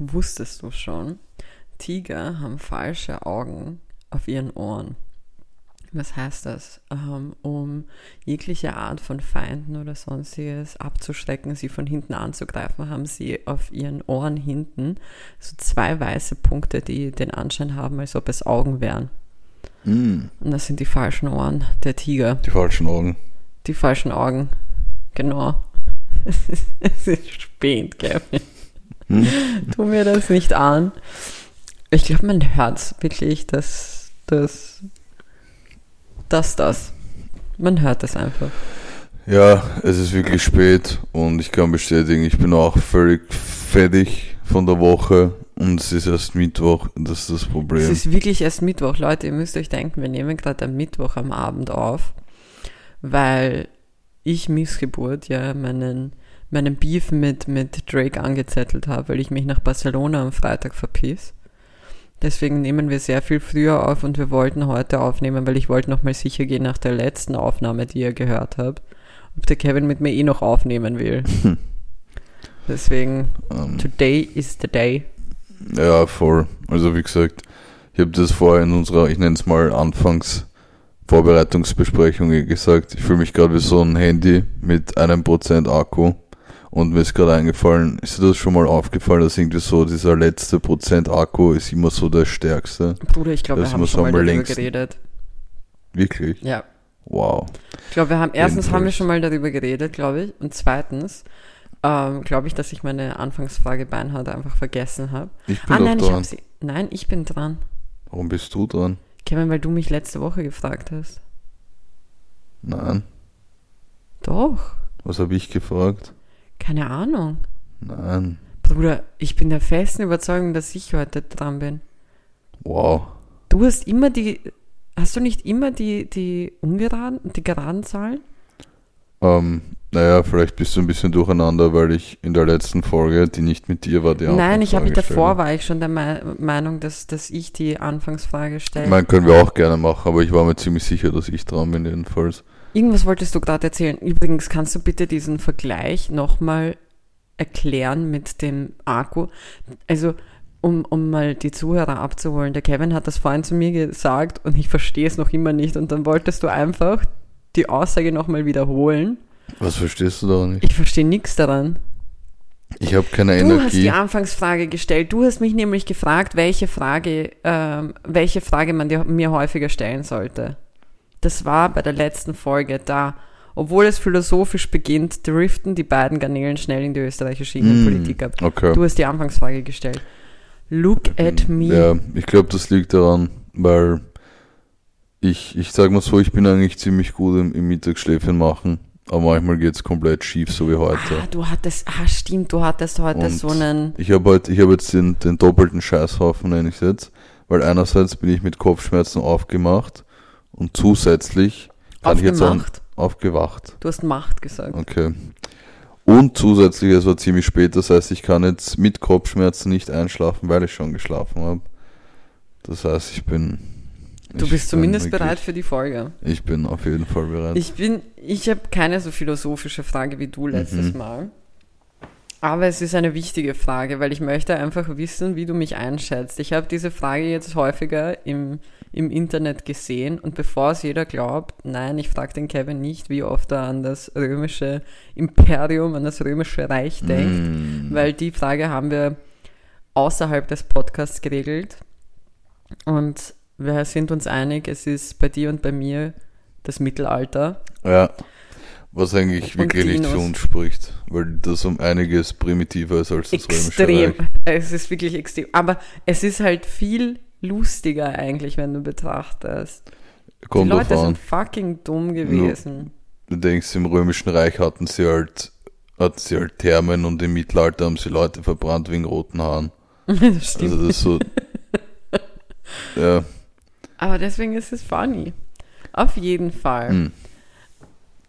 Wusstest du schon? Tiger haben falsche Augen auf ihren Ohren. Was heißt das? Ähm, um jegliche Art von Feinden oder sonstiges abzuschrecken, sie von hinten anzugreifen, haben sie auf ihren Ohren hinten so zwei weiße Punkte, die den Anschein haben, als ob es Augen wären. Mm, Und das sind die falschen Ohren der Tiger. die falschen Augen. Die falschen Augen. Genau. Es ist, es ist spät, Kevin. Hm? Tu mir das nicht an. Ich glaube, man hört wirklich, dass das, dass das. Man hört das einfach. Ja, es ist wirklich spät und ich kann bestätigen, ich bin auch völlig fertig von der Woche und es ist erst Mittwoch, das ist das Es Problem. ist wirklich erst Mittwoch, Leute. Ihr müsst euch denken, wir nehmen gerade am Mittwoch am Abend auf, weil ich Missgeburt ja meinen, meinen Beef mit, mit Drake angezettelt habe, weil ich mich nach Barcelona am Freitag verpiss. Deswegen nehmen wir sehr viel früher auf und wir wollten heute aufnehmen, weil ich wollte nochmal sicher gehen nach der letzten Aufnahme, die ihr gehört habt, ob der Kevin mit mir eh noch aufnehmen will. Deswegen, Ähm, today is the day. ja, voll. Also wie gesagt, ich habe das vorher in unserer, ich nenne es mal Anfangs Vorbereitungsbesprechung eh gesagt. Ich fühle mich gerade wie so ein Handy mit einem Prozent Akku. Und mir ist gerade eingefallen, ist dir das schon mal aufgefallen, dass irgendwie so dieser letzte Prozent Akku ist immer so der stärkste? Bruder, ich glaube, wir haben schon mal darüber längsten. geredet. Wirklich? Ja. Wow. Ich glaube, wir haben erstens haben wir schon mal darüber geredet, glaube ich. Und zweitens ähm, glaube ich, dass ich meine Anfangsfrage beinhart einfach vergessen habe. Ich bin Ah nein, ich dran. habe sie. Nein, ich bin dran. Warum bist du dran? Kevin, weil du mich letzte Woche gefragt hast. Nein. Doch. Was habe ich gefragt? Keine Ahnung. Nein. Bruder, ich bin der festen Überzeugung, dass ich heute dran bin. Wow. Du hast immer die. Hast du nicht immer die, die ungeraden, die geraden Zahlen? Ähm, naja, vielleicht bist du ein bisschen durcheinander, weil ich in der letzten Folge, die nicht mit dir war, die Nein, ich habe mich davor, war ich schon der Me Meinung, dass, dass ich die Anfangsfrage stelle. Ich meine, können wir auch gerne machen, aber ich war mir ziemlich sicher, dass ich dran bin jedenfalls. Irgendwas wolltest du gerade erzählen. Übrigens, kannst du bitte diesen Vergleich nochmal erklären mit dem Akku? Also, um, um mal die Zuhörer abzuholen. Der Kevin hat das vorhin zu mir gesagt und ich verstehe es noch immer nicht. Und dann wolltest du einfach die Aussage nochmal wiederholen. Was verstehst du da nicht? Ich verstehe nichts daran. Ich habe keine Du hast Energie. die Anfangsfrage gestellt. Du hast mich nämlich gefragt, welche Frage, ähm, welche Frage man dir, mir häufiger stellen sollte. Das war bei der letzten Folge da. Obwohl es philosophisch beginnt, driften die beiden Garnelen schnell in die österreichische Innenpolitik ab. Okay. Du hast die Anfangsfrage gestellt. Look at me. Ja, ich glaube, das liegt daran, weil ich, ich sag mal so, ich bin eigentlich ziemlich gut im, im Mittagsschläfchen machen, aber manchmal geht's komplett schief, so wie heute. Ah, du hattest, ah, stimmt, du hattest heute Und so einen, Ich habe halt, ich habe jetzt den, den doppelten Scheißhaufen, nenne ich es jetzt, weil einerseits bin ich mit Kopfschmerzen aufgemacht und zusätzlich kann ich jetzt auch aufgewacht. Du hast Macht gesagt. Okay. Und zusätzlich, es war ziemlich spät, das heißt, ich kann jetzt mit Kopfschmerzen nicht einschlafen, weil ich schon geschlafen habe. Das heißt, ich bin. Du ich bist zumindest wirklich- bereit für die Folge. Ich bin auf jeden Fall bereit. Ich bin, ich habe keine so philosophische Frage wie du letztes Mhm. Mal. Aber es ist eine wichtige Frage, weil ich möchte einfach wissen, wie du mich einschätzt. Ich habe diese Frage jetzt häufiger im, im Internet gesehen und bevor es jeder glaubt, nein, ich frage den Kevin nicht, wie oft er an das römische Imperium, an das römische Reich denkt, Mm. weil die Frage haben wir außerhalb des Podcasts geregelt. Und wir sind uns einig, es ist bei dir und bei mir das Mittelalter. Ja. Was eigentlich wirklich nicht für uns spricht, weil das um einiges primitiver ist als das Römische extrem. Reich. Es ist wirklich extrem. Aber es ist halt viel lustiger eigentlich, wenn du betrachtest. Kommt Die Leute sind fucking dumm gewesen. Du denkst, im Römischen Reich hatten sie halt, hatten sie halt Thermen und im Mittelalter haben sie Leute verbrannt wegen roten Haaren. das stimmt. Also das ist so. ja. Aber deswegen ist es funny. Auf jeden Fall. Hm.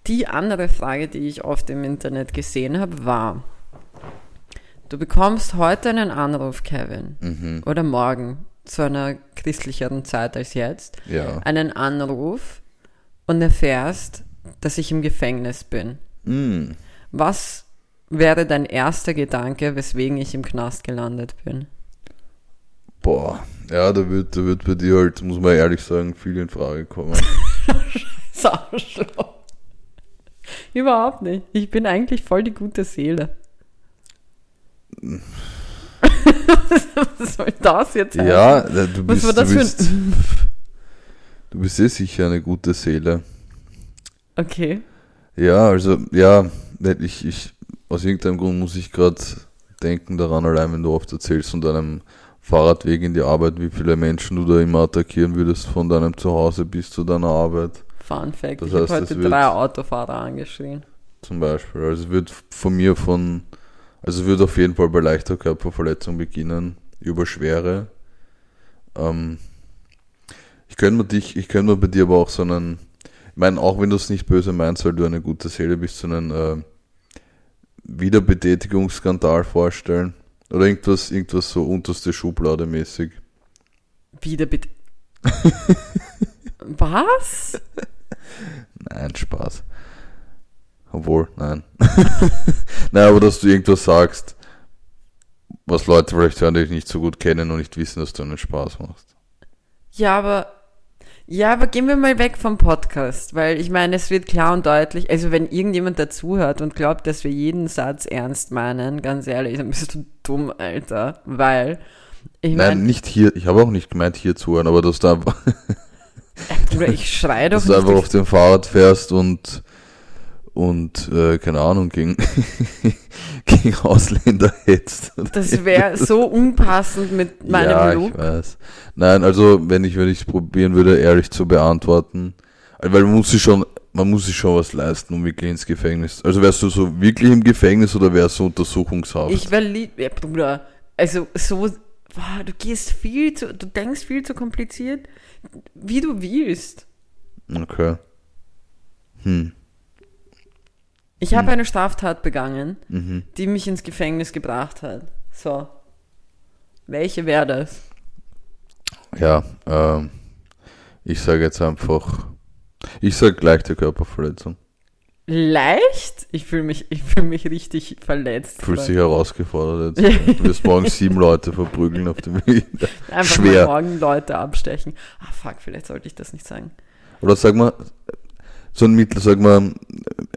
Die andere Frage, die ich oft im Internet gesehen habe, war, du bekommst heute einen Anruf, Kevin, Mhm. oder morgen, zu einer christlicheren Zeit als jetzt, Ja. einen Anruf und erfährst, dass ich im Gefängnis bin. Mm. Was wäre dein erster Gedanke, weswegen ich im Knast gelandet bin? Boah, ja, da wird, da wird bei dir halt, muss man ehrlich sagen, viel in Frage kommen. Sauschlau. Überhaupt nicht. Ich bin eigentlich voll die gute Seele. Was soll das jetzt heißen? ja, du Was bist, war das du für bist, ein... du bist eh sicher eine gute Seele. Okay. Ja, also, ja, ich, ich, aus irgendeinem Grund muss ich gerade denken daran, allein wenn du oft erzählst von deinem Fahrradweg in die Arbeit, wie viele Menschen du da immer attackieren würdest von deinem Zuhause bis zu deiner Arbeit, Fun Fact. Das ich habe heute drei Autofahrer angeschrien. zum Beispiel. Also es wird von mir von, also wird auf jeden Fall bei leichter Körperverletzung beginnen, über schwere. Ähm, ich könnte mir dich, ich könnte mir bei dir aber auch so einen, ich meine, auch wenn du es nicht böse meinst, weil du eine gute Seele bist, so einen äh, Wiederbetätigungsskandal vorstellen. Oder irgendwas, irgendwas so unterste Schublade mäßig. Wieder bitte. Was? Nein, Spaß. Obwohl, nein. nein, aber dass du irgendwas sagst, was Leute vielleicht hören, die dich nicht so gut kennen und nicht wissen, dass du einen Spaß machst. Ja, aber. Ja, aber gehen wir mal weg vom Podcast, weil ich meine, es wird klar und deutlich, also wenn irgendjemand dazuhört und glaubt, dass wir jeden Satz ernst meinen, ganz ehrlich, dann bist du dumm, Alter. Weil, ich Nein, meine, nicht hier, ich habe auch nicht gemeint hier zuhören, aber dass einfach, Bruder, ich schreie doch dass du einfach auf dem Fahrrad fährst und und äh, keine Ahnung, gegen, gegen Ausländer hetzt. Das wäre so unpassend mit meinem ja, Look. ich weiß. Nein, also wenn ich wenn ich probieren würde, ehrlich zu beantworten, also, weil man muss sich schon man muss sich schon was leisten, um wirklich ins Gefängnis. Also wärst du so wirklich im Gefängnis oder wärst du Untersuchungshaft? Ich wäre lieb, ja, Bruder. Also so, boah, du gehst viel zu, du denkst viel zu kompliziert, wie du willst. okay. Hm. Ich habe eine Straftat begangen, Mhm. die mich ins Gefängnis gebracht hat. So. Welche wäre das? Ja, ähm, ich sage jetzt einfach, ich sage leichte Körperverletzung. Leicht? Ich fühle mich, ich fühle mich richtig verletzt. Fühlst dich herausgefordert jetzt. Du wirst morgen sieben Leute verprügeln auf dem Weg. Einfach schwer. morgen Leute abstechen. Ah, fuck, vielleicht sollte ich das nicht sagen. Oder sag mal, so ein mittler, sag mal,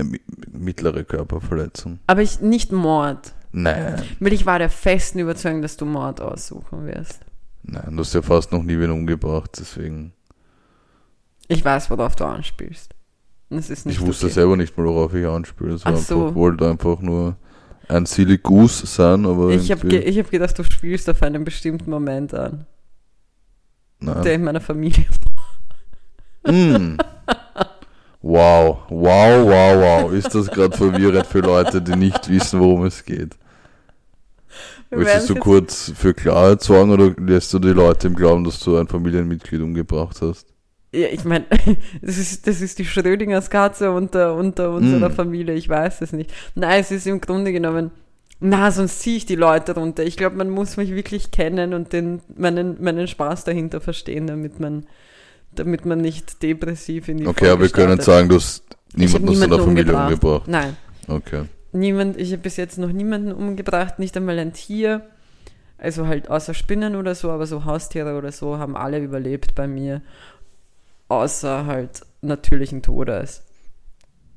mi- mittlere Körperverletzung. Aber ich, nicht Mord. Nein, Weil ich war der festen Überzeugung, dass du Mord aussuchen wirst. nein, du hast ja fast noch nie wen umgebracht, deswegen. Ich weiß, worauf du anspielst. Und es ist nicht Ich wusste okay. selber nicht mal, worauf ich anspiele. Es war Ach so. einfach, wollte einfach nur ein silly Goose sein, aber Ich habe ge ich hab gedacht, du spielst auf einen bestimmten Moment an, der nein. in meiner Familie. Mm. Wow, wow, wow, wow. Ist das gerade verwirrend für Leute, die nicht wissen, worum es geht? Wir Möchtest du kurz für Klarheit sorgen oder lässt du die Leute im Glauben, dass du ein Familienmitglied umgebracht hast? Ja, ich meine, das ist, das ist die Schrödingers Katze unter, unter unserer Mm. Familie, ich weiß es nicht. Nein, es ist im Grunde genommen, na, sonst ziehe ich die Leute runter. Ich glaube, man muss mich wirklich kennen und den, meinen, meinen Spaß dahinter verstehen, damit man, damit man nicht depressiv in die Okay, aber wir können sagen, du hast hab niemanden aus deiner Familie umgebracht. Nein, Okay. niemand, ich habe bis jetzt noch niemanden umgebracht, nicht einmal ein Tier. Also halt außer Spinnen oder so, aber so Haustiere oder so haben alle überlebt bei mir. Außer halt natürlichen Todes.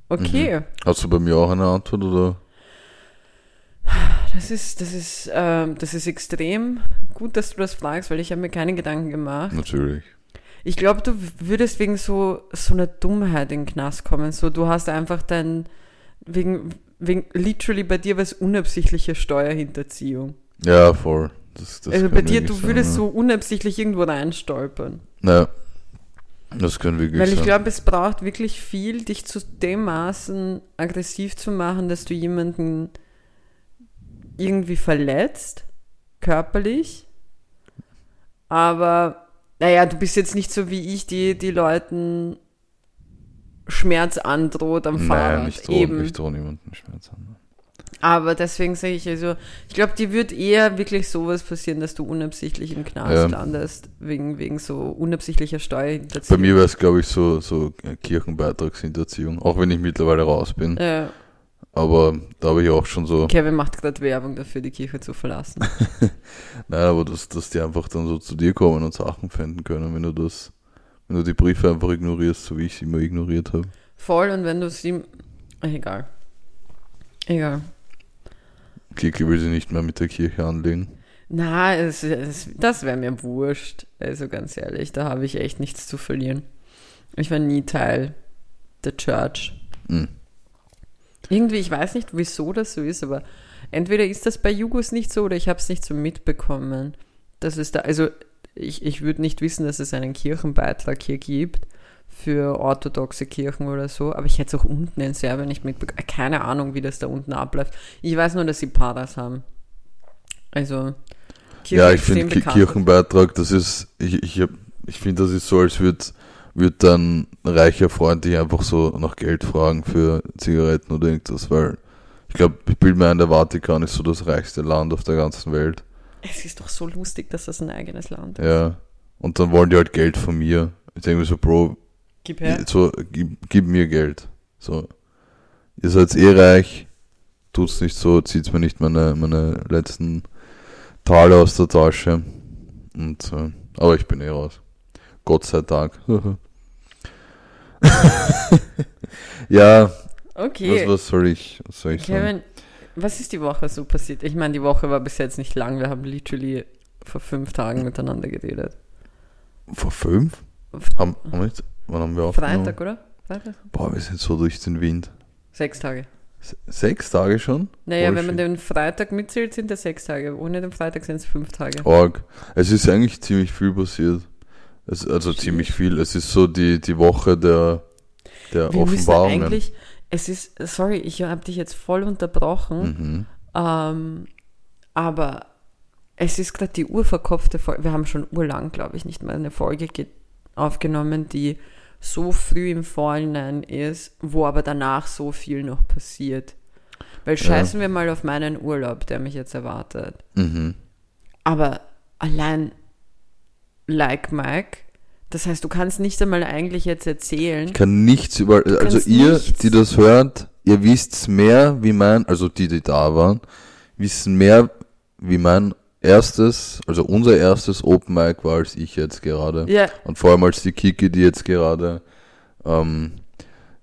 Okay, Hast du bei mir auch eine Antwort oder? das ist, das ist, ähm, das ist extrem gut, dass du das fragst, weil ich habe mir keine Gedanken gemacht. Natürlich. Ich glaube, du würdest wegen so, so einer Dummheit in den Knast kommen. So, du hast einfach dein, wegen, wegen, literally bei dir war es unabsichtliche Steuerhinterziehung. Ja, voll. Das, das also bei dir, du sein, würdest ja. so unabsichtlich irgendwo reinstolpern. Ja. Das können wirklich Weil ich glaube, es braucht wirklich viel, dich zu dem Maßen aggressiv zu machen, dass du jemanden irgendwie verletzt, körperlich. Aber, naja, du bist jetzt nicht so wie ich, die, die Leuten Schmerz androht am Fahrrad. Nein, ich drohe Eben. ich droh niemanden Schmerz an. Aber deswegen sage ich also, ich glaube, dir wird eher wirklich sowas passieren, dass du unabsichtlich im Knast Ja. landest, wegen, wegen so unabsichtlicher Steuerhinterziehung. Bei mir wäre es, glaube ich, so, so Kirchenbeitragshinterziehung, auch wenn ich mittlerweile raus bin. Ja. Aber da habe ich auch schon so, Kevin macht gerade Werbung dafür, die Kirche zu verlassen. nein, aber dass, dass die einfach dann so zu dir kommen und Sachen finden können, wenn du das, wenn du die Briefe einfach ignorierst, so wie ich sie immer ignoriert habe. Voll, und wenn du sie. Ach, egal. Egal. Kiki will sie nicht mehr mit der Kirche anlegen. Na, es, es, das wäre mir wurscht. Also ganz ehrlich, da habe ich echt nichts zu verlieren. Ich war nie Teil der Church. Hm. Irgendwie, ich weiß nicht, wieso das so ist, aber entweder ist das bei Jugos nicht so oder ich habe es nicht so mitbekommen. Das ist da, also ich, ich würde nicht wissen, dass es einen Kirchenbeitrag hier gibt für orthodoxe Kirchen oder so, aber ich hätte es auch unten in Serbien nicht mitbekommen. Keine Ahnung, wie das da unten abläuft. Ich weiß nur, dass sie Paras haben. Also, Kirche ja, ich finde. Kirchenbeitrag, das ist, ich, ich, hab- ich finde, das ist so, als würde würd dann ein reicher Freund dich einfach so nach Geld fragen für Zigaretten oder irgendwas, weil ich glaube, ich bilde mir ein, der Vatikan ist so das reichste Land auf der ganzen Welt. Es ist doch so lustig, dass das ein eigenes Land ist. Ja. Und dann wollen die halt Geld von mir. Ich denke mir so, Bro, Gib her. so, gib, gib mir Geld. So. Ihr seid eh reich, tut's nicht so, zieht mir nicht meine, meine letzten Taler aus der Tasche. Und, äh, aber ich bin eh raus. Gott sei Dank. ja, Okay. was, was soll ich, was soll ich sagen? Kevin, was ist die Woche so passiert? Ich meine, die Woche war bis jetzt nicht lang. Wir haben literally vor fünf Tagen miteinander geredet. Vor fünf? Haben, haben wir jetzt, wann haben wir aufgenommen? Freitag, oder? Freitag? Boah, wir sind so durch den Wind. Sechs Tage. Se- Sechs Tage schon? Naja, wenn man den Freitag mitzählt, sind es sechs Tage. Ohne den Freitag sind es fünf Tage. Org. Es ist eigentlich ziemlich viel passiert. Es, also ziemlich viel. Es ist so die, die Woche der, der Wir Offenbarungen. eigentlich, es ist, sorry, ich habe dich jetzt voll unterbrochen, Mhm. ähm, aber es ist gerade die urverkopfte Folge. Wir haben schon urlang, glaube ich, nicht mal eine Folge ge- aufgenommen, die so früh im Vorhinein ist, wo aber danach so viel noch passiert. Weil scheißen wir mal auf meinen Urlaub, der mich jetzt erwartet. Mhm. Aber allein like Mike, das heißt, du kannst nicht einmal eigentlich jetzt erzählen. Ich kann nichts über, also ihr, nichts. die das hört, ihr wisst mehr, wie mein, also die, die da waren, wissen mehr, wie mein erstes, also unser erstes Open Mic war als ich jetzt gerade. Ja, Und vor allem als die Kiki, die jetzt gerade ähm,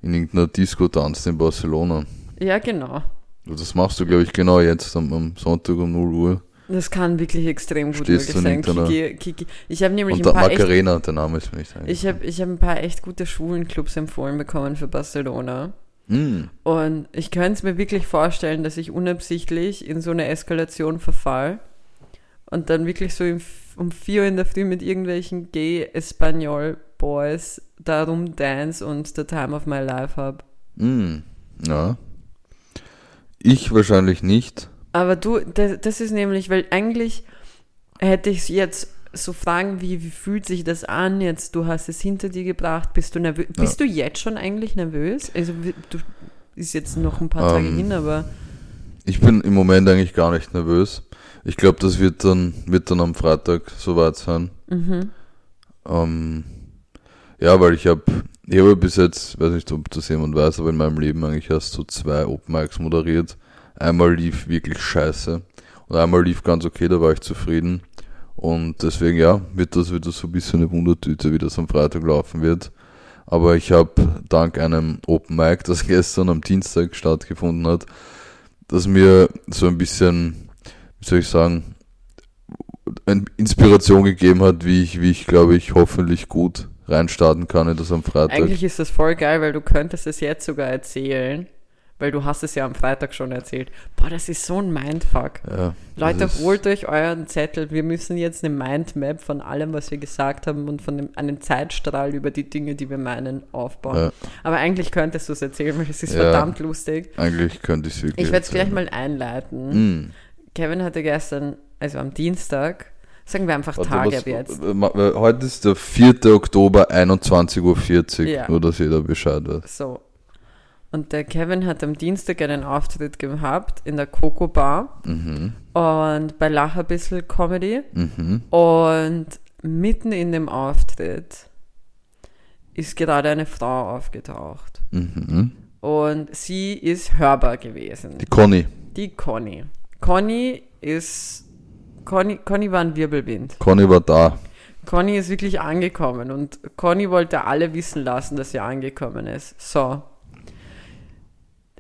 in irgendeiner Disco tanzt in Barcelona. ja, genau. Also Das machst du, glaube ich, genau jetzt am, am Sonntag um 0 Uhr. Das kann wirklich extrem gut Stehst sein. Kiki, Kiki. Ich habe nämlich Und ein paar echt, Macarena, der Name ist mir nicht eingefallen. ich habe ich hab ein paar echt gute Schwulenclubs empfohlen bekommen für Barcelona. Hm. Und ich könnte es mir wirklich vorstellen, dass ich unabsichtlich in so eine Eskalation verfall und dann wirklich so im, um vier Uhr in der Früh mit irgendwelchen gay Espanol Boys da rumdance und the time of my life habe. Hm. Ja. Ich wahrscheinlich nicht. Aber du, das, das ist nämlich, weil eigentlich hätte ich jetzt so fragen, wie, wie fühlt sich das an jetzt? Du hast es hinter dir gebracht, bist du nervös? Bist du jetzt schon eigentlich nervös? Also du ist jetzt noch ein paar Tage Ähm, hin, aber Ich bin im Moment eigentlich gar nicht nervös. Ich glaube, das wird dann, wird dann am Freitag soweit sein. mhm. Ähm, ja, weil ich habe, ich habe bis jetzt, weiß nicht, ob das jemand weiß, aber in meinem Leben eigentlich erst so zwei Open Mics moderiert. Einmal lief wirklich scheiße und einmal lief ganz okay, da war ich zufrieden. Und deswegen, ja, wird das wieder so ein bisschen eine Wundertüte, wie das am Freitag laufen wird. Aber ich habe dank einem Open Mic, das gestern am Dienstag stattgefunden hat, das mir so ein bisschen, wie soll ich sagen, eine Inspiration gegeben hat, wie ich, wie ich glaube ich, hoffentlich gut reinstarten kann in das am Freitag. eigentlich ist das voll geil, weil du könntest es jetzt sogar erzählen, weil du hast es ja am Freitag schon erzählt. Boah, das ist so ein Mindfuck. ja, Leute, holt euch euren Zettel. Wir müssen jetzt eine Mindmap von allem, was wir gesagt haben und von dem, einen Zeitstrahl über die Dinge, die wir meinen, aufbauen. Ja. Aber eigentlich könntest du es erzählen, weil es ist Ja. verdammt lustig. Eigentlich könnte ich es wirklich. Ich werde es gleich mal einleiten. Hm. Kevin hatte gestern, also am Dienstag, sagen wir einfach Warte, Tage ab jetzt. Heute ist der 4. Oktober, 21.40 Uhr, Ja. nur dass jeder Bescheid weiß. So. Und der Kevin hat am Dienstag einen Auftritt gehabt in der Coco Bar Mhm. und bei Lach ein bisschen Comedy. Mhm. Und mitten in dem Auftritt ist gerade eine Frau aufgetaucht. Mhm. Und sie ist hörbar gewesen. Die Conny. Die Conny. Conny ist. Conny, Conny war ein Wirbelwind. Conny war da. Conny ist wirklich angekommen und Conny wollte alle wissen lassen, dass sie angekommen ist. So.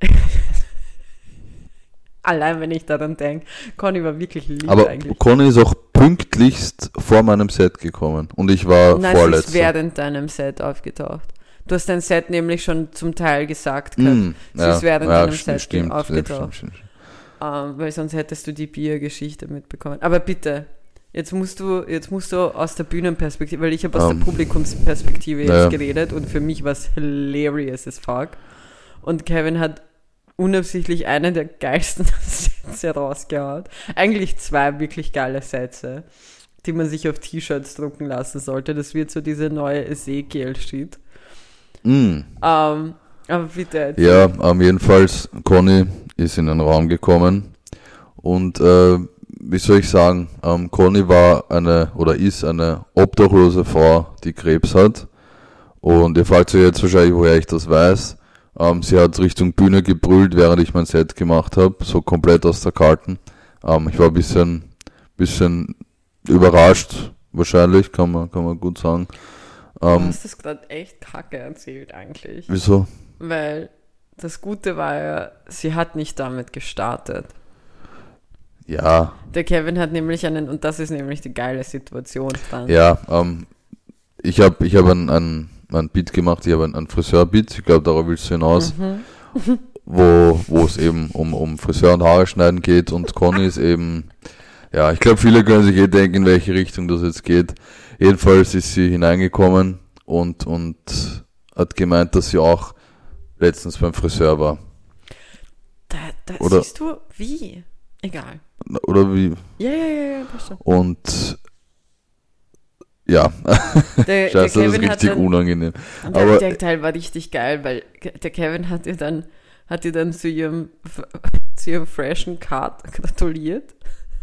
Allein wenn ich daran denke, Conny war wirklich lieb Aber eigentlich. Conny ist auch pünktlichst vor meinem Set gekommen. Und ich war Nein, sie ist vorletzter. während deinem Set aufgetaucht. Du hast dein Set nämlich schon zum Teil gesagt. Mm, Sie ist während ja, deinem st- Set stimmt, aufgetaucht. stimmt, stimmt, weil sonst hättest du die Biergeschichte mitbekommen. Aber bitte, jetzt musst du, jetzt musst du aus der Bühnenperspektive, weil ich habe aus Ähm, der Publikumsperspektive jetzt ja. geredet und für mich war es hilarious as fuck. Und Kevin hat unabsichtlich einen der geilsten Sätze rausgehauen. Eigentlich zwei wirklich geile Sätze, die man sich auf T-Shirts drucken lassen sollte. Das wird so diese neue Ezekiel-Shit. Mm. Ähm, aber bitte. erzähl. Ja, ähm, jedenfalls, Conny ist in den Raum gekommen und äh, wie soll ich sagen, ähm, Conny war eine oder ist eine obdachlose Frau, die Krebs hat. Und ihr fragt euch jetzt wahrscheinlich, woher ich das weiß. Ähm, sie hat Richtung Bühne gebrüllt, während ich mein Set gemacht habe, so komplett aus der Karten. Ähm, ich war ein bisschen, bisschen überrascht, wahrscheinlich, kann man, kann man gut sagen. Du Ähm, hast das gerade echt kacke erzählt eigentlich. wieso? Weil das Gute war ja, sie hat nicht damit gestartet. Ja, Der Kevin hat nämlich einen, und das ist nämlich die geile Situation dann. Ja, ähm, ich habe ich hab ein, ein, ein Beat gemacht, ich habe ein, ein Friseur-Beat, ich glaube, darauf willst du hinaus, Mhm. wo wo es eben um, um Friseur und Haare schneiden geht und Conny ist eben, ja, ich glaube, viele können sich eh denken, in welche Richtung das jetzt geht. Jedenfalls ist sie hineingekommen und, und hat gemeint, dass sie auch letztens beim Friseur war. Da, da Oder- siehst du, wie? Egal. Oder wie? Ja, ja, ja, ja, passt schon. Und ja, Der, der scheiße, das ist hat richtig dann, unangenehm. der, aber- der Teil war richtig geil, weil der Kevin hat ihr dann, hat ihr dann zu ihrem, zu ihrem freshen Cut gratuliert.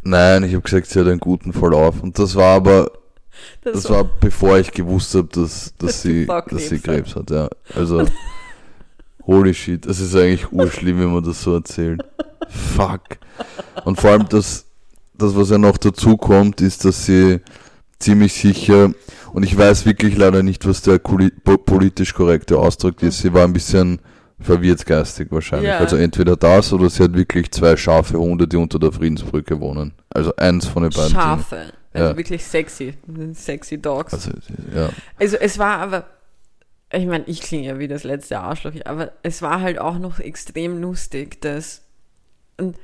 Nein, ich habe gesagt, sie hat einen guten Verlauf. Und das war aber, das war bevor ich gewusst habe, dass, dass, sie, dass sie Krebs Krebs hat. Ja, also, holy shit, das ist eigentlich urschlimm, wenn man das so erzählt. Fuck. Und vor allem das, das, was ja noch dazu kommt, ist, dass sie ziemlich sicher, und ich weiß wirklich leider nicht, was der politisch korrekte Ausdruck ist, sie war ein bisschen verwirrt geistig wahrscheinlich. Ja. Also entweder das oder sie hat wirklich zwei scharfe Hunde, die unter der Friedensbrücke wohnen. Also eins von den beiden. Schafe. Also Ja. wirklich sexy. Sexy Dogs. Also, ja. Also es war aber, ich meine, ich klinge ja wie das letzte Arschloch, aber es war halt auch noch extrem lustig, dass und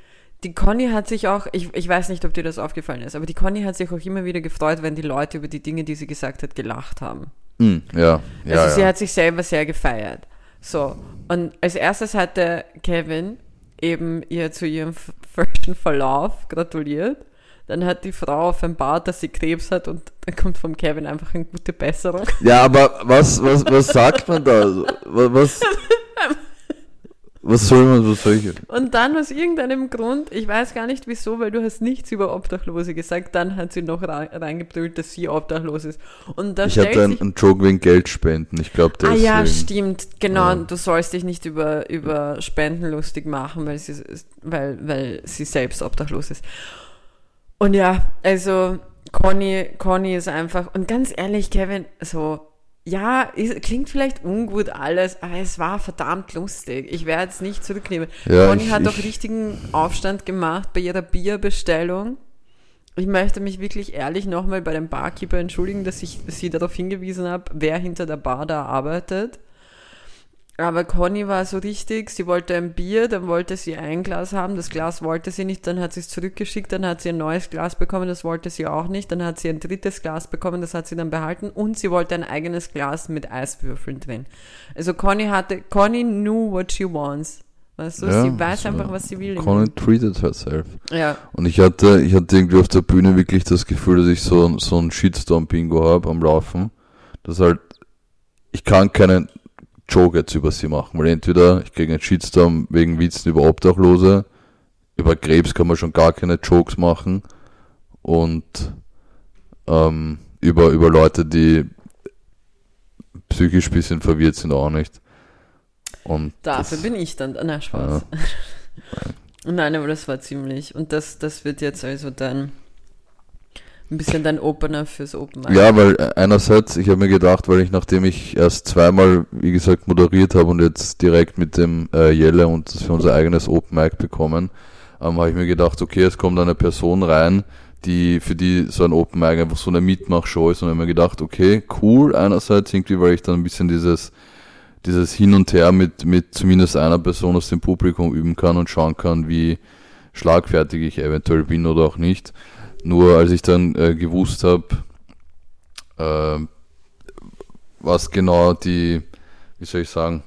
die Conny hat sich auch, ich, ich weiß nicht, ob dir das aufgefallen ist, aber die Conny hat sich auch immer wieder gefreut, wenn die Leute über die Dinge, die sie gesagt hat, gelacht haben. Hm, ja. ja, Also sie ja. hat sich selber sehr gefeiert. So, und als erstes hatte Kevin eben ihr zu ihrem frischen Verlauf gratuliert. Dann hat die Frau offenbart, dass sie Krebs hat und dann kommt vom Kevin einfach eine gute Besserung. ja, aber was, was, was sagt man da? Also, wa- Was, was soll man, was soll ich? Und dann aus irgendeinem Grund, ich weiß gar nicht wieso, weil du hast nichts über Obdachlose gesagt, dann hat sie noch rein- reingebrüllt, dass sie obdachlos ist. Und da Ich hatte einen, Joke wegen Geld spenden. Ich glaube, Ah deswegen. ja, stimmt, genau. Ja. Du sollst dich nicht über, über Spenden lustig machen, weil sie, weil, weil sie selbst obdachlos ist. Und ja, also Conny, Conny ist einfach, und ganz ehrlich, Kevin, so, ja, ist, klingt vielleicht ungut alles, aber es war verdammt lustig. Ich werde es nicht zurücknehmen. Ja, Conny ich- hat auch ich- richtigen Aufstand gemacht bei ihrer Bierbestellung. Ich möchte mich wirklich ehrlich nochmal bei dem Barkeeper entschuldigen, dass ich sie darauf hingewiesen habe, wer hinter der Bar da arbeitet. Aber Conny war so richtig, sie wollte ein Bier, dann wollte sie ein Glas haben, das Glas wollte sie nicht, dann hat sie es zurückgeschickt, dann hat sie ein neues Glas bekommen, das wollte sie auch nicht, dann hat sie ein drittes Glas bekommen, das hat sie dann behalten und sie wollte ein eigenes Glas mit Eiswürfeln drin. Also Conny hatte, Conny knew what she wants. Weißt du, Ja, sie weiß so einfach, was sie will. Conny treated herself. Ja, Und ich hatte, ich hatte irgendwie auf der Bühne wirklich das Gefühl, dass ich so, so ein Shitstorm-Bingo habe am Laufen. Das halt, ich kann keinen Joke jetzt über sie machen, weil entweder ich kriege einen Shitstorm wegen Witzen über Obdachlose, über Krebs kann man schon gar keine Jokes machen und ähm, über, über Leute, die psychisch bisschen verwirrt sind, auch nicht. Und Dafür das, bin ich dann. Na, Spaß. Nein, aber das war ziemlich. Und das, das wird jetzt also dann ein bisschen dein Opener fürs Open Mic. Ja, weil einerseits, ich habe mir gedacht, weil ich nachdem ich erst zweimal, wie gesagt, moderiert habe und jetzt direkt mit dem äh, Jelle und das für unser eigenes Open Mic bekommen, ähm, habe ich mir gedacht, okay, es kommt eine Person rein, die für die so ein Open Mic einfach so eine Mitmachshow ist und habe mir gedacht, okay, cool einerseits irgendwie, weil ich dann ein bisschen dieses dieses Hin und Her mit, mit zumindest einer Person aus dem Publikum üben kann und schauen kann, wie schlagfertig ich eventuell bin oder auch nicht. Nur als ich dann äh, gewusst habe, äh, was genau die, wie soll ich sagen,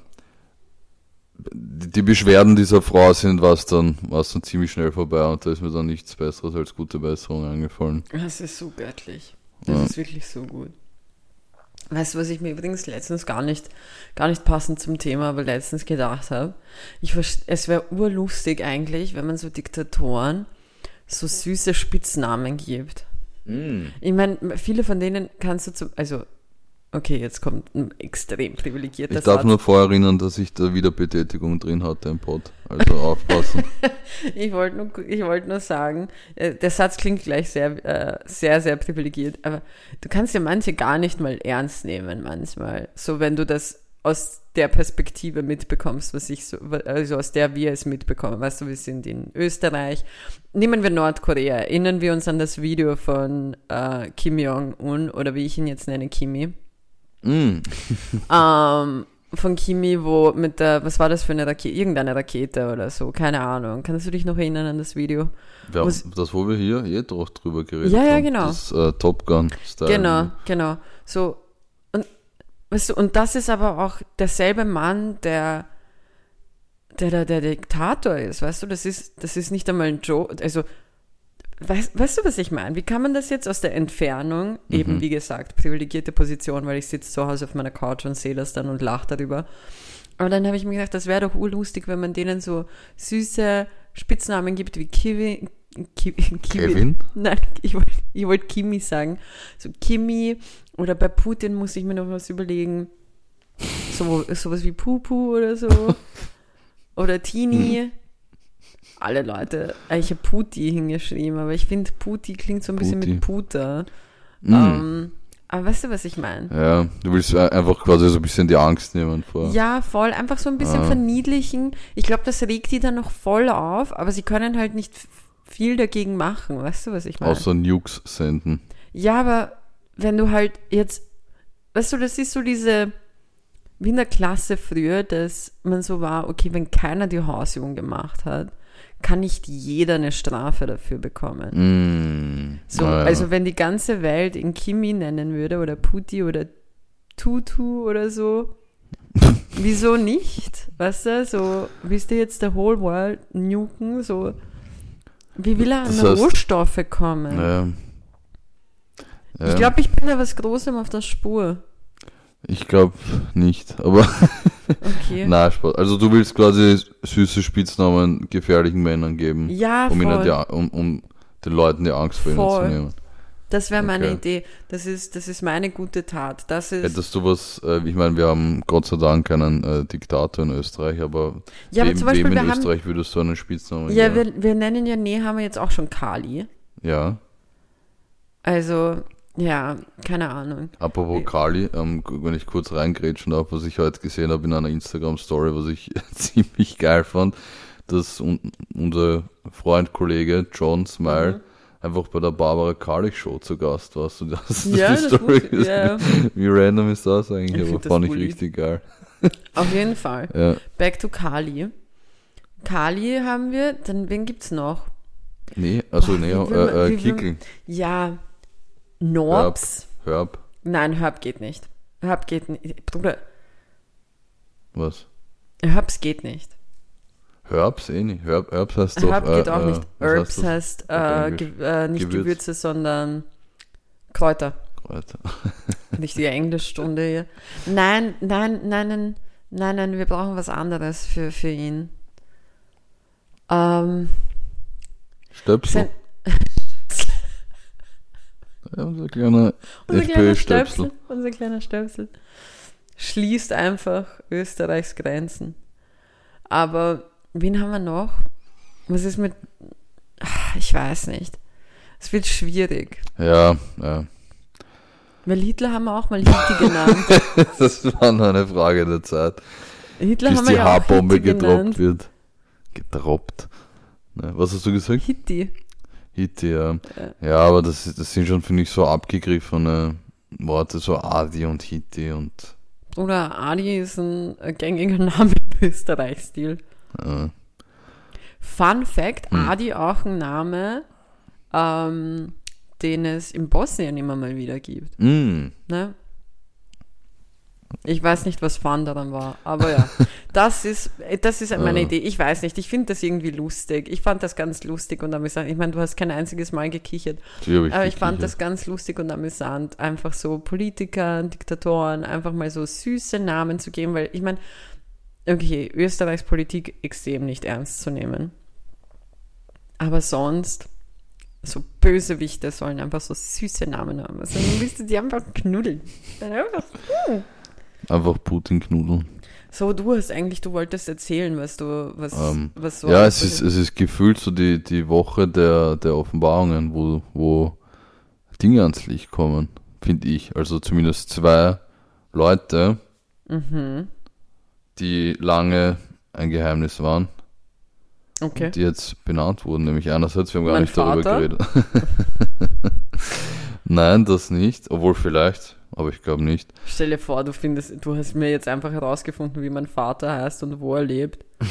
die, Beschwerden dieser Frau sind, war es dann, war's dann ziemlich schnell vorbei und da ist mir dann nichts Besseres als gute Besserung eingefallen. Das ist so göttlich. Das Ja. ist wirklich so gut. Weißt du, was ich mir übrigens letztens gar nicht, gar nicht passend zum Thema, aber letztens gedacht habe? Ich es wäre urlustig eigentlich, wenn man so Diktatoren so süße Spitznamen gibt. Ich meine, viele von denen kannst du zum, also, okay, jetzt kommt ein extrem privilegierter Ich darf Satz. nur vorerinnern, dass ich da Wiederbetätigung drin hatte im Pod. Also aufpassen. Ich wollte nur, ich wollte nur sagen, äh, der Satz klingt gleich sehr, äh, sehr, sehr privilegiert, aber du kannst ja manche gar nicht mal ernst nehmen manchmal. So, wenn du das aus der Perspektive mitbekommst, was ich so, also aus der wir es mitbekommen. Weißt du, wir sind in Österreich. Nehmen wir Nordkorea. Erinnern wir uns an das Video von äh, Kim Jong-un oder wie ich ihn jetzt nenne, Kimi. Mm. Ähm, von Kimi, wo mit der, was war das für eine Rakete? Irgendeine Rakete oder so, keine Ahnung. Kannst du dich noch erinnern an das Video? Was- haben, das, wo wir hier eh doch drüber geredet Ja, ja, haben. genau. Das äh, Top Gun-Style. Genau, genau. So, weißt du, und das ist aber auch derselbe Mann, der, der, der, der Diktator ist, weißt du, das ist, das ist nicht einmal ein Joke, also, weißt, weißt du, was ich meine? Wie kann man das jetzt aus der Entfernung, eben wie gesagt, privilegierte Position, weil ich sitze zu Hause auf meiner Couch und sehe das dann und lache darüber. Aber dann habe ich mir gedacht, das wäre doch urlustig, wenn man denen so süße Spitznamen gibt wie Kiwi, Ki. Kevin? Nein, ich wollte ich wollt Kimi sagen. So Kimi oder bei Putin muss ich mir noch was überlegen. So, sowas wie Pupu oder so. Oder Tini. Alle Leute. äh, Ich habe Puti hingeschrieben, aber ich finde Puti klingt so ein bisschen Puti. mit Puter. Mm. Ähm, aber weißt du, was ich meine? Ja, du willst äh, einfach quasi so ein bisschen die Angst nehmen vor. Ja, voll. Einfach so ein bisschen Ah. verniedlichen. Ich glaube, das regt die dann noch voll auf, aber sie können halt nicht viel dagegen machen. Weißt du, was ich meine? Außer Nukes senden. Ja, aber wenn du halt jetzt, weißt du, das ist so diese, wie in der Klasse früher, dass man so war, okay, wenn keiner die Hausübung gemacht hat, kann nicht jeder eine Strafe dafür bekommen. Mm. So, ja. also wenn die ganze Welt in Kimi nennen würde oder Puti oder Tutu oder so, wieso nicht? Weißt du, so, willst du jetzt der Whole World nuken? So, wie will er an Das heißt- Rohstoffe kommen? ja. Ja. Ich glaube, ich bin da was Großem auf der Spur. Ich glaube nicht, aber Okay. na Spaß. Also du willst quasi süße Spitznamen gefährlichen Männern geben, ja, um, ihnen voll. die, um, um den Leuten die Angst vor ihnen Voll. zu nehmen. Das wäre meine Okay. Idee. Das ist, das ist meine gute Tat. Das ist. Hättest du was, äh, ich meine, wir haben Gott sei Dank keinen äh, Diktator in Österreich, aber ja, aber wem, zum Beispiel, wem in wir haben. Österreich würdest du einen Spitznamen Ja, geben? wir, wir nennen ja Nehammer jetzt auch schon Kali. Ja, Also, ja, keine Ahnung. apropos Kali, ähm, wenn ich kurz reingrätschen darf, was ich heute gesehen habe in einer Instagram-Story, was ich ziemlich geil fand, dass un unser Freund, Kollege John Smile Mhm. Einfach bei der Barbara Karlich Show zu Gast war. Hast du das, du Ja, die das Story gesehen? ja. Wie random ist das eigentlich? Ich Aber fand ich richtig geil. Auf jeden Fall. Ja. Back to Kali. Kali haben wir, dann wen gibt's noch? Nee, also Boah, nee, äh, äh, Kickel, Ja, Norbs. Herb, Nein, Herb geht nicht. Herb geht nicht. Bruder, was? Herbs geht nicht. Herbs eh nicht. Herb, Herbs heißt doch. Herb äh, geht auch äh, nicht. was Herbs heißt auf äh? Ge äh, nicht Gewürz. Gewürze, sondern Kräuter. Alter. Richtige Englischstunde hier. Nein, nein, nein, nein, nein, nein, wir brauchen was anderes für, für ihn. Ähm, Stöpsel. Ja, unser kleiner unser kleiner FPÖ-Stöpsel. Stöpsel, unser kleiner Stöpsel schließt einfach Österreichs Grenzen. Aber wen haben wir noch? Was ist mit. Ah, Ich weiß nicht. Es wird schwierig. Ja, ja. Weil Hitler haben wir auch mal Hitti genannt. Das war nur eine Frage der Zeit, Hitler bis haben wir die ja Hitti gedroppt genannt. wird. Gedroppt. Ne, was hast du gesagt? Hitti. Hitti, ja. Ja, aber das, das sind schon, finde ich, so abgegriffene Worte, so Adi und Hitti und Oder Adi ist ein gängiger Name im Österreich-Stil. Äh, Fun Fact, Hm. Adi auch ein Name, ähm, den es in Bosnien immer mal wieder gibt. mm, Ne? Ich weiß nicht, was Fun daran war, aber ja, das ist, das ist meine. Idee. Ich weiß nicht, ich finde das irgendwie lustig. Ich fand das ganz lustig und amüsant. Ich meine, du hast kein einziges Mal gekichert, ich aber ich fand gekichert. das ganz lustig und amüsant, einfach so Politikern, Diktatoren, einfach mal so süße Namen zu geben, weil ich meine, okay, Österreichs Politik extrem nicht ernst zu nehmen. Aber sonst, so Bösewichte sollen einfach so süße Namen haben. Also dann willst du die einfach knuddeln. Dann einfach, Einfach Putin knudeln. so, du hast eigentlich, du wolltest erzählen, was du, was, Ähm, was so. ja, es ist, es ist gefühlt so die, die Woche der, der Offenbarungen, wo, wo Dinge ans Licht kommen, finde ich. Also zumindest zwei Leute, Mhm. Die lange ein Geheimnis waren, Okay. die jetzt benannt wurden. Nämlich einerseits, wir haben gar Mein nicht darüber Vater? geredet. Nein, das nicht. Obwohl vielleicht, aber ich glaube nicht. Stell dir vor, du findest, du hast mir jetzt einfach herausgefunden, wie mein Vater heißt und wo er lebt.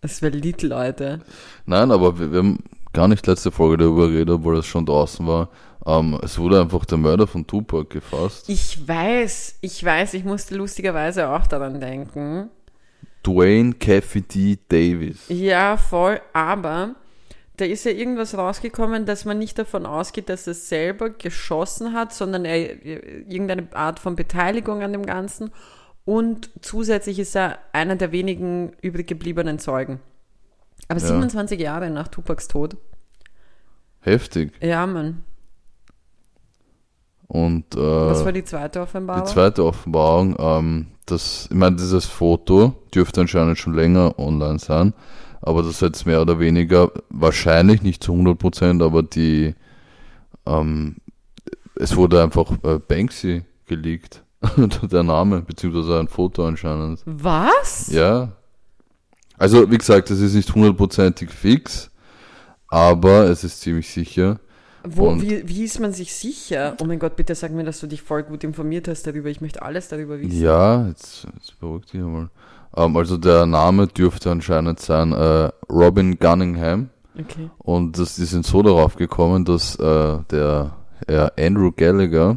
Das wäre lit, Leute. Nein, aber wir, wir haben gar nicht letzte Folge darüber geredet, obwohl das schon draußen war. Ähm, es wurde einfach der Mörder von Tupac gefasst. Ich weiß, ich weiß, ich musste lustigerweise auch daran denken. Dwayne Caffey D. Davis. Ja, voll, aber da ist ja irgendwas rausgekommen, dass man nicht davon ausgeht, dass er selber geschossen hat, sondern er irgendeine Art von Beteiligung an dem Ganzen. Und zusätzlich ist er einer der wenigen übrig gebliebenen Zeugen. Aber Ja. 27 Jahre nach Tupacs Tod. Heftig. Ja, Mann. Und äh, Was war die zweite die Offenbarung? zweite Offenbarung, ähm, das, ich meine, dieses Foto dürfte anscheinend schon länger online sein, aber das jetzt mehr oder weniger, wahrscheinlich nicht zu 100 Prozent, aber die, ähm, es wurde einfach äh, Banksy geleakt. der Name, beziehungsweise ein Foto anscheinend. Was? Ja. Also, wie gesagt, es ist nicht hundertprozentig fix, aber es ist ziemlich sicher. Wo, wie, wie ist man sich sicher? Oh mein Gott, bitte sag mir, dass du dich voll gut informiert hast darüber. Ich möchte alles darüber wissen. Ja, jetzt, jetzt beruhigt dich mal. Ähm, also der Name dürfte anscheinend sein äh, Robin Gunningham. Okay. Und das, die sind so darauf gekommen, dass äh, der äh, Andrew Gallagher,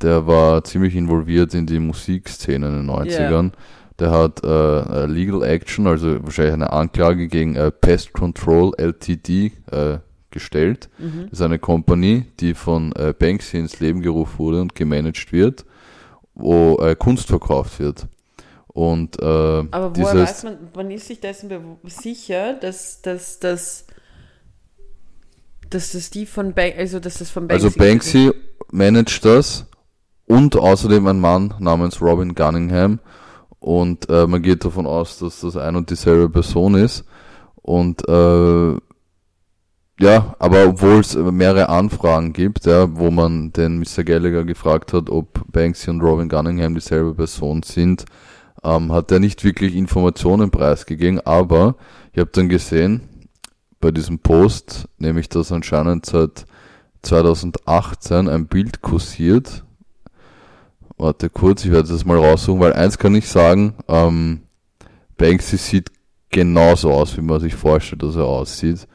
der war ziemlich involviert in die Musikszene in den 90ern. Der hat äh, äh, Legal Action, also wahrscheinlich eine Anklage gegen äh, Pest Control LTD äh, gestellt. Mhm. Das ist eine Company, die von äh, Banksy ins Leben gerufen wurde und gemanagt wird, wo äh, Kunst verkauft wird. Und äh, Aber woher dieses, weiß man, man ist sich dessen sicher, dass, dass, dass, dass das die von Banksy, also dass das von Banksy also Banksy managt das und außerdem ein Mann namens Robin Gunningham und äh, man geht davon aus, dass das ein und dieselbe Person ist und äh, ja, aber obwohl es mehrere Anfragen gibt, ja, wo man den Mr. Gallagher gefragt hat, ob Banksy und Robin Gunningham dieselbe Person sind, ähm, hat er nicht wirklich Informationen preisgegeben, aber ich habe dann gesehen, bei diesem Post, nämlich dass anscheinend seit 2018 ein Bild kursiert. Warte kurz, ich werde das mal raussuchen, weil eins kann ich sagen, ähm, Banksy sieht genauso aus, wie man sich vorstellt, dass er aussieht.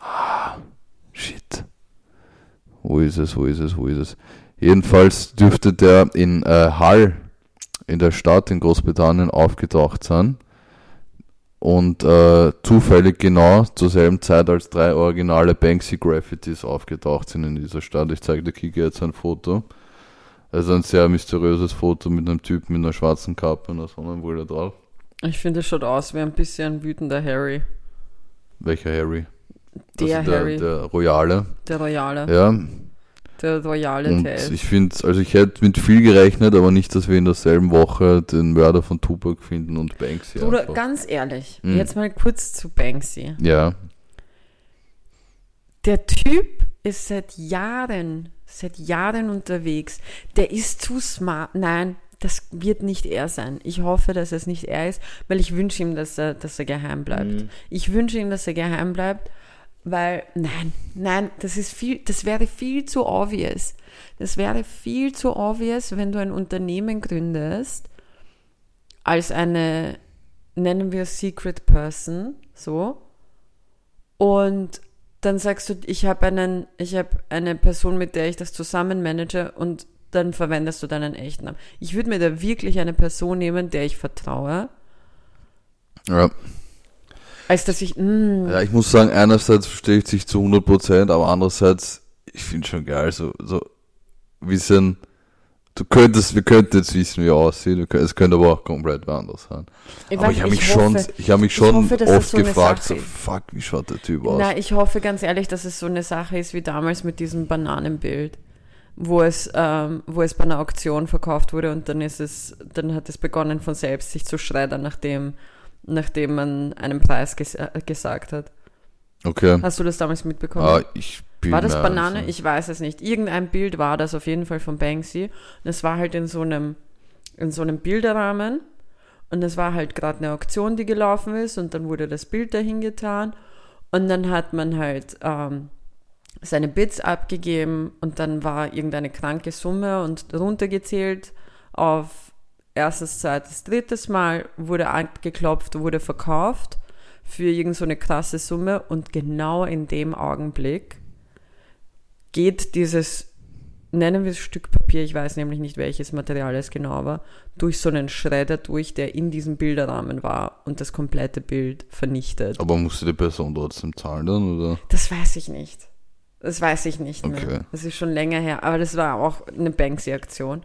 Ah, shit. Wo ist es, wo ist es, wo ist es? Jedenfalls dürfte der in äh, Hull, in der Stadt in Großbritannien, aufgetaucht sein und äh, zufällig genau zur selben Zeit als drei originale Banksy Graffitis aufgetaucht sind in dieser Stadt. Ich zeige der Kike jetzt ein Foto. Also ein sehr mysteriöses Foto mit einem Typen mit einer schwarzen Kappe und einer Sonnenbrille drauf. Ich finde, es schaut aus wie ein bisschen wütender Harry. Welcher Harry? Der Also Harry, der, Der Royale. Royale. Ja. Der royale Und Test. ich finde, also ich hätte mit viel gerechnet, aber nicht, dass wir in derselben Woche den Mörder von Tupac finden und Banksy. Einfach. ganz ehrlich, Mhm. jetzt mal kurz zu Banksy. Ja, Der Typ ist seit Jahren, seit Jahren unterwegs. Der ist zu smart. Nein, das wird nicht er sein. Ich hoffe, dass es nicht er ist, weil ich wünsche ihm, dass er, dass er geheim bleibt. Mhm. Ich wünsche ihm, dass er geheim bleibt, weil, nein, nein, das ist viel, das wäre viel zu obvious. Das wäre viel zu obvious, wenn du ein Unternehmen gründest, als eine, nennen wir Secret Person, so, und dann sagst du, ich habe einen, ich habe eine Person, mit der ich das zusammen manage und dann verwendest du deinen echten Namen. Ich würde mir da wirklich eine Person nehmen, der ich vertraue, ja. Als dass ich, mm, ja, ich muss sagen, einerseits verstehe ich dich zu 100%, aber andererseits, ich finde schon geil, so, so, wissen, du könntest, wir könnten jetzt wissen, wie er aussieht, wir es könnte aber auch komplett anders sein. aber weiß- ich habe mich ich schon, hoffe- ich habe mich ich schon hoffe, oft so gefragt, so, fuck, wie schaut der Typ aus? Na, ich hoffe ganz ehrlich, dass es so eine Sache ist wie damals mit diesem Bananenbild, wo es, ähm, wo es bei einer Auktion verkauft wurde und dann ist es, dann hat es begonnen von selbst sich zu schreddern, nachdem, nachdem man einen Preis ges äh, gesagt hat. Okay. Hast du das damals mitbekommen? Ah, ich bin War das mir Banane? also- Ich weiß es nicht. Irgendein Bild war das auf jeden Fall von Banksy. Und es war halt in so einem, in so einem Bilderrahmen. Und es war halt gerade eine Auktion, die gelaufen ist. Und dann wurde das Bild dahin getan. Und dann hat man halt ähm, seine Bits abgegeben. Und dann war irgendeine kranke Summe und runtergezählt auf erstes, zweites, drittes Mal wurde angeklopft, wurde verkauft für irgend so eine krasse Summe und genau in dem Augenblick geht dieses, nennen wir es Stück Papier, ich weiß nämlich nicht, welches Material es genau war, durch so einen Schredder durch, der in diesem Bilderrahmen war und das komplette Bild vernichtet. Aber musste die Person trotzdem zahlen dann, oder? Das weiß ich nicht. Das weiß ich nicht mehr. Okay. Das ist schon länger her, aber das war auch eine Banksy-Aktion.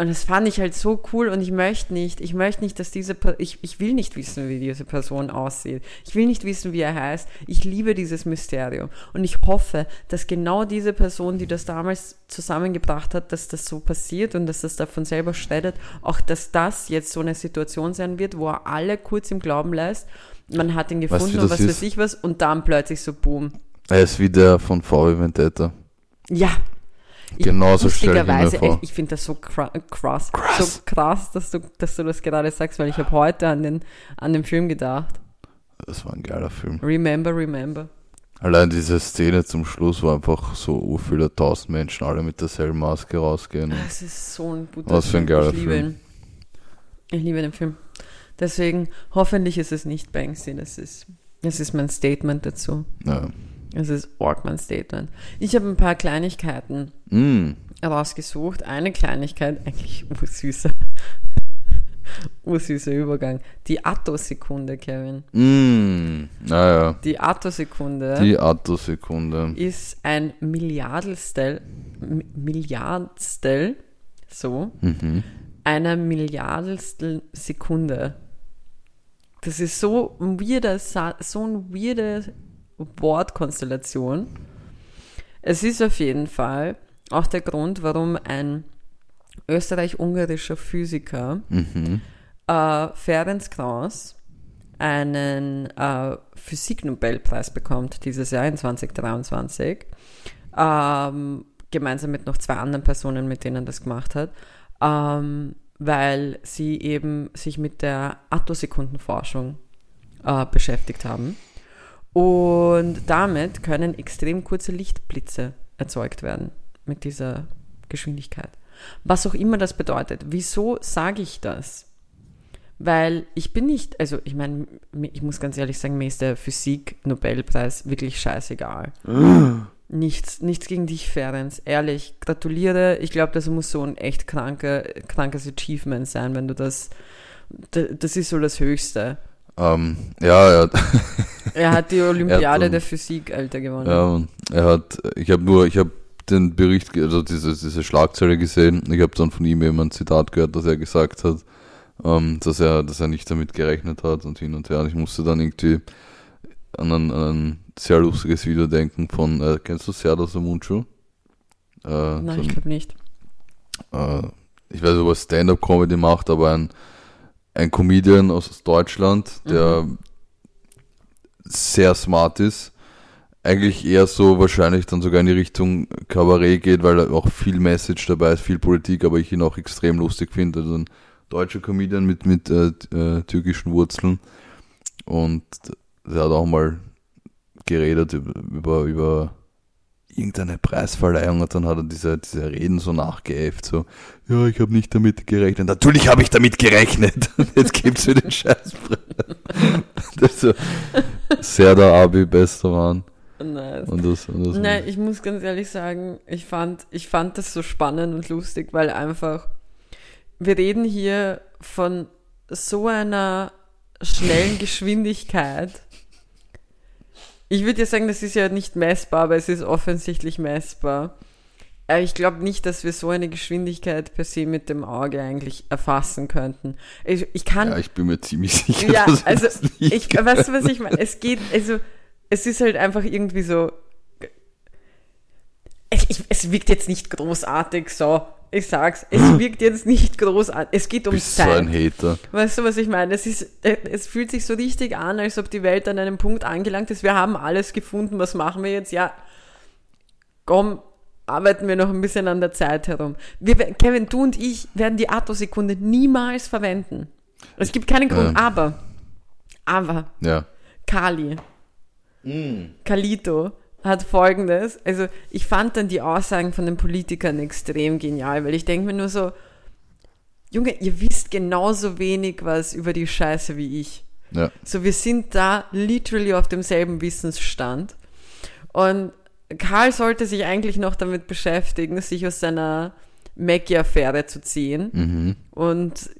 Und das fand ich halt so cool und ich möchte nicht, ich möchte nicht, dass diese, ich, ich will nicht wissen, wie diese Person aussieht. Ich will nicht wissen, wie er heißt. Ich liebe dieses Mysterium. Und ich hoffe, dass genau diese Person, die das damals zusammengebracht hat, dass das so passiert und dass das davon selber schreddet, auch dass das jetzt so eine Situation sein wird, wo er alle kurz im Glauben lässt, man hat ihn Weißt du, gefunden wie und was ist? weiß ich was und dann plötzlich so boom. Er ist wie der von VW Vendetta. Ja. Genauso stelle ich mir vor. Ich, ich finde das so kra- krass, Krass. so krass, dass du, dass du das gerade sagst, weil ich habe heute an den, an den Film gedacht. Das war ein geiler Film. Remember, remember. Allein diese Szene zum Schluss, wo einfach so viele tausend Menschen alle mit derselben Maske rausgehen. Das ist so ein guter Was für ein geiler Ich Film. ihn. Ich liebe den Film. Deswegen, hoffentlich ist es nicht Banksy, das ist, das ist mein Statement dazu. Ja. Es ist arg mein Statement. Ich habe ein paar Kleinigkeiten Mm. rausgesucht. Eine Kleinigkeit, eigentlich ursüßer, ursüßer Übergang. Die Attosekunde, Kevin. Mm. Naja. Die Attosekunde Die Attosekunde. ist ein Milliardelstel, Mi- Milliardstel, so, Mhm. einer Milliardelstel Sekunde. Das ist so ein weirder, so ein weirde Wortkonstellation. Es ist auf jeden Fall auch der Grund, warum ein österreich-ungarischer Physiker Mhm. äh, Ferenc Krauss einen äh, Physiknobelpreis bekommt dieses Jahr in 2023, ähm, gemeinsam mit noch zwei anderen Personen, mit denen er das gemacht hat, ähm, weil sie eben sich mit der Attosekundenforschung äh, beschäftigt haben. Und damit können extrem kurze Lichtblitze erzeugt werden mit dieser Geschwindigkeit. Was auch immer das bedeutet. Wieso sage ich das? Weil ich bin nicht, also ich meine, ich muss ganz ehrlich sagen, mir ist der Physik-Nobelpreis wirklich scheißegal. nichts, nichts gegen dich, Ferenc. Ehrlich, gratuliere. Ich glaube, das muss so ein echt kranker, krankes Achievement sein, wenn du das, da- das ist so das Höchste. Ähm, ja, ja. Er hat die Olympiade dann- der Physik, Alter, gewonnen. Ja, er hat, ich habe nur, ich habe den Bericht, also diese, diese Schlagzeile gesehen. Ich habe dann von ihm eben ein Zitat gehört, dass er gesagt hat, ähm, dass er, dass er nicht damit gerechnet hat und hin und her. Und ich musste dann irgendwie an ein, an ein sehr lustiges Video denken von, äh, kennst du Serdar Samuncu? Äh, Nein, so ich ein, glaube nicht. äh, ich weiß nicht, ob er Stand-Up-Comedy macht, aber ein, ein Comedian aus Deutschland, der sehr smart ist. Eigentlich eher so wahrscheinlich dann sogar in die Richtung Kabarett geht, weil auch viel Message dabei ist, viel Politik, aber ich ihn auch extrem lustig finde. Also ein deutscher Comedian mit, mit äh, äh, türkischen Wurzeln. Und der hat auch mal geredet über, über irgendeine Preisverleihung und dann hat er diese, diese Reden so nachgeäfft, so, ja, ich habe nicht damit gerechnet. Natürlich habe ich damit gerechnet. Und jetzt gibt's mir den Scheißpreis. das so sehr der Abi bester Mann. Nice. Und das, und das Nein, ich muss ganz ehrlich sagen, ich fand, ich fand das so spannend und lustig, weil einfach, wir reden hier von so einer schnellen Geschwindigkeit. Ich würde ja sagen, das ist ja nicht messbar, aber es ist offensichtlich messbar. Aber ich glaube nicht, dass wir so eine Geschwindigkeit per se mit dem Auge eigentlich erfassen könnten. Ich, ich kann ja, ich bin mir ziemlich sicher, ja, dass also das nicht ich, weißt du, was ich meine? Es geht, also es ist halt einfach irgendwie so. Ich, es wirkt jetzt nicht großartig, so. Ich sag's, es wirkt jetzt nicht großartig. Es geht um bist so Zeit. ein Hater. Weißt du, was ich meine? Es, ist, äh, es fühlt sich so richtig an, als ob die Welt an einem Punkt angelangt ist. Wir haben alles gefunden. Was machen wir jetzt? Ja, komm, arbeiten wir noch ein bisschen an der Zeit herum. Wir, Kevin, du und ich werden die Attosekunde niemals verwenden. Es gibt keinen Grund, Ja. aber, aber, Ja. Kali, Kalito hat folgendes, also ich fand dann die Aussagen von den Politikern extrem genial, weil ich denke mir nur so, Junge, ihr wisst genauso wenig was über die Scheiße wie ich. Ja. So, wir sind da literally auf demselben Wissensstand. Und Karl sollte sich eigentlich noch damit beschäftigen, sich aus seiner Maggie-Affäre zu ziehen Mhm. und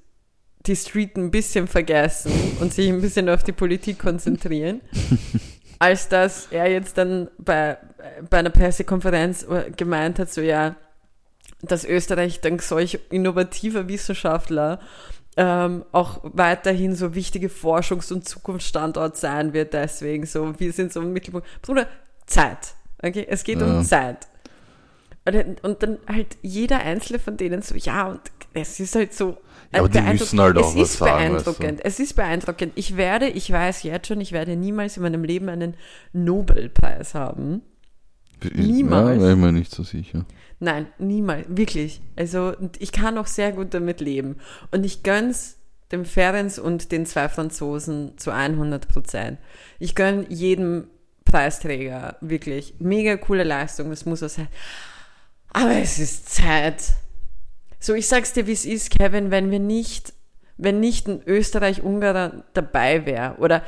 die Street ein bisschen vergessen und sich ein bisschen auf die Politik konzentrieren, als dass er jetzt dann bei, bei einer Pressekonferenz gemeint hat, so ja, dass Österreich dank solch innovativer Wissenschaftler ähm, auch weiterhin so wichtige Forschungs- und Zukunftsstandort sein wird. Deswegen so, wir sind so im Mittelpunkt. Bruder, Zeit. Okay, es geht Ja. um Zeit. Und, dann- und dann halt jeder einzelne von denen so, ja, und es ist halt so. Ja, aber die müssen halt auch es was ist sagen, weißt du. beeindruckend. Es ist beeindruckend. Ich werde, ich weiß jetzt schon, ich werde niemals in meinem Leben einen Nobelpreis haben. Niemals. Ja, ich mir nicht so sicher. Nein, niemals, wirklich. Also ich kann auch sehr gut damit leben. Und ich gönn's dem Ferenc und den zwei Franzosen zu 100 Prozent. Ich gönn jedem Preisträger wirklich mega coole Leistung, das muss er sein. Aber es ist Zeit. So, ich sag's dir, wie es ist, Kevin, wenn wir nicht, wenn nicht ein Österreich-Ungarer dabei wäre oder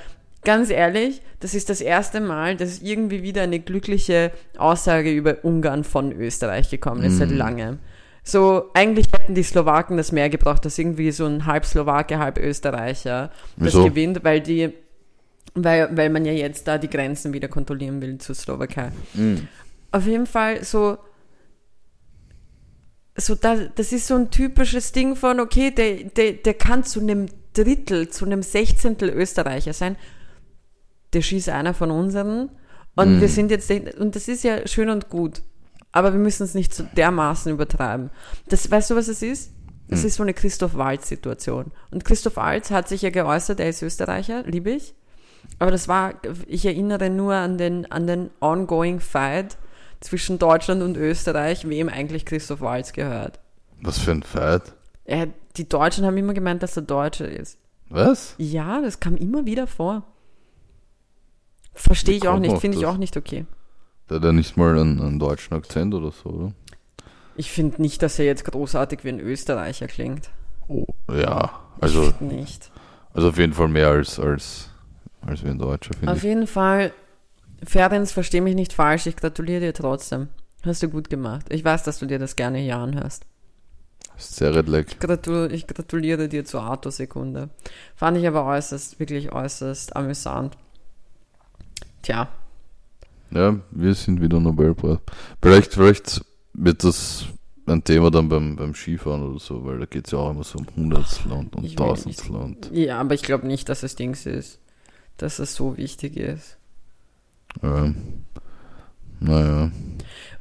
ganz ehrlich, das ist das erste Mal, dass irgendwie wieder eine glückliche Aussage über Ungarn von Österreich gekommen ist, seit langem. So, eigentlich hätten die Slowaken das mehr gebraucht, dass irgendwie so ein halb Slowake, halb Österreicher das Wieso? gewinnt, weil die, weil, weil man ja jetzt da die Grenzen wieder kontrollieren will zur Slowakei. Auf jeden Fall so, so da, das ist so ein typisches Ding von, okay, der, der, der kann zu einem Drittel, zu einem Sechzehntel Österreicher sein. Der schießt einer von unseren. Und wir sind jetzt, und das ist ja schön und gut. Aber wir müssen es nicht so dermaßen übertreiben. Das, weißt du, was es ist? Das ist so eine Christoph Waltz-Situation. Und Christoph Waltz hat sich ja geäußert, er ist Österreicher, liebe ich. Aber das war, ich erinnere nur an den, an den ongoing Fight zwischen Deutschland und Österreich, wem eigentlich Christoph Waltz gehört. Was für ein Fight? Er, die Deutschen haben immer gemeint, dass er Deutscher ist. Was? Ja, das kam immer wieder vor. Verstehe ich auch nicht, auf finde ich auch nicht okay. Der hat ja nicht mal einen, einen deutschen Akzent oder so, oder? Ich finde nicht, dass er jetzt großartig wie ein Österreicher klingt. Oh, ja. Also, nicht. also auf jeden Fall mehr als, als, als wie ein Deutscher, finde Auf ich. jeden Fall, Ferenc, versteh mich nicht falsch, ich gratuliere dir trotzdem. Hast du gut gemacht. Ich weiß, dass du dir das gerne hier anhörst. Sehr redleck. Gratul ich gratuliere dir zur Autosekunde. Fand ich aber äußerst, wirklich äußerst amüsant. Tja, Ja, wir sind wieder Nobelpreis. Vielleicht, vielleicht wird das ein Thema dann beim, beim Skifahren oder so, weil da geht es ja auch immer so um Hundertstel und, und Tausendstel ja, aber ich glaube nicht, dass es Dings ist, dass es so wichtig ist. Ähm, naja.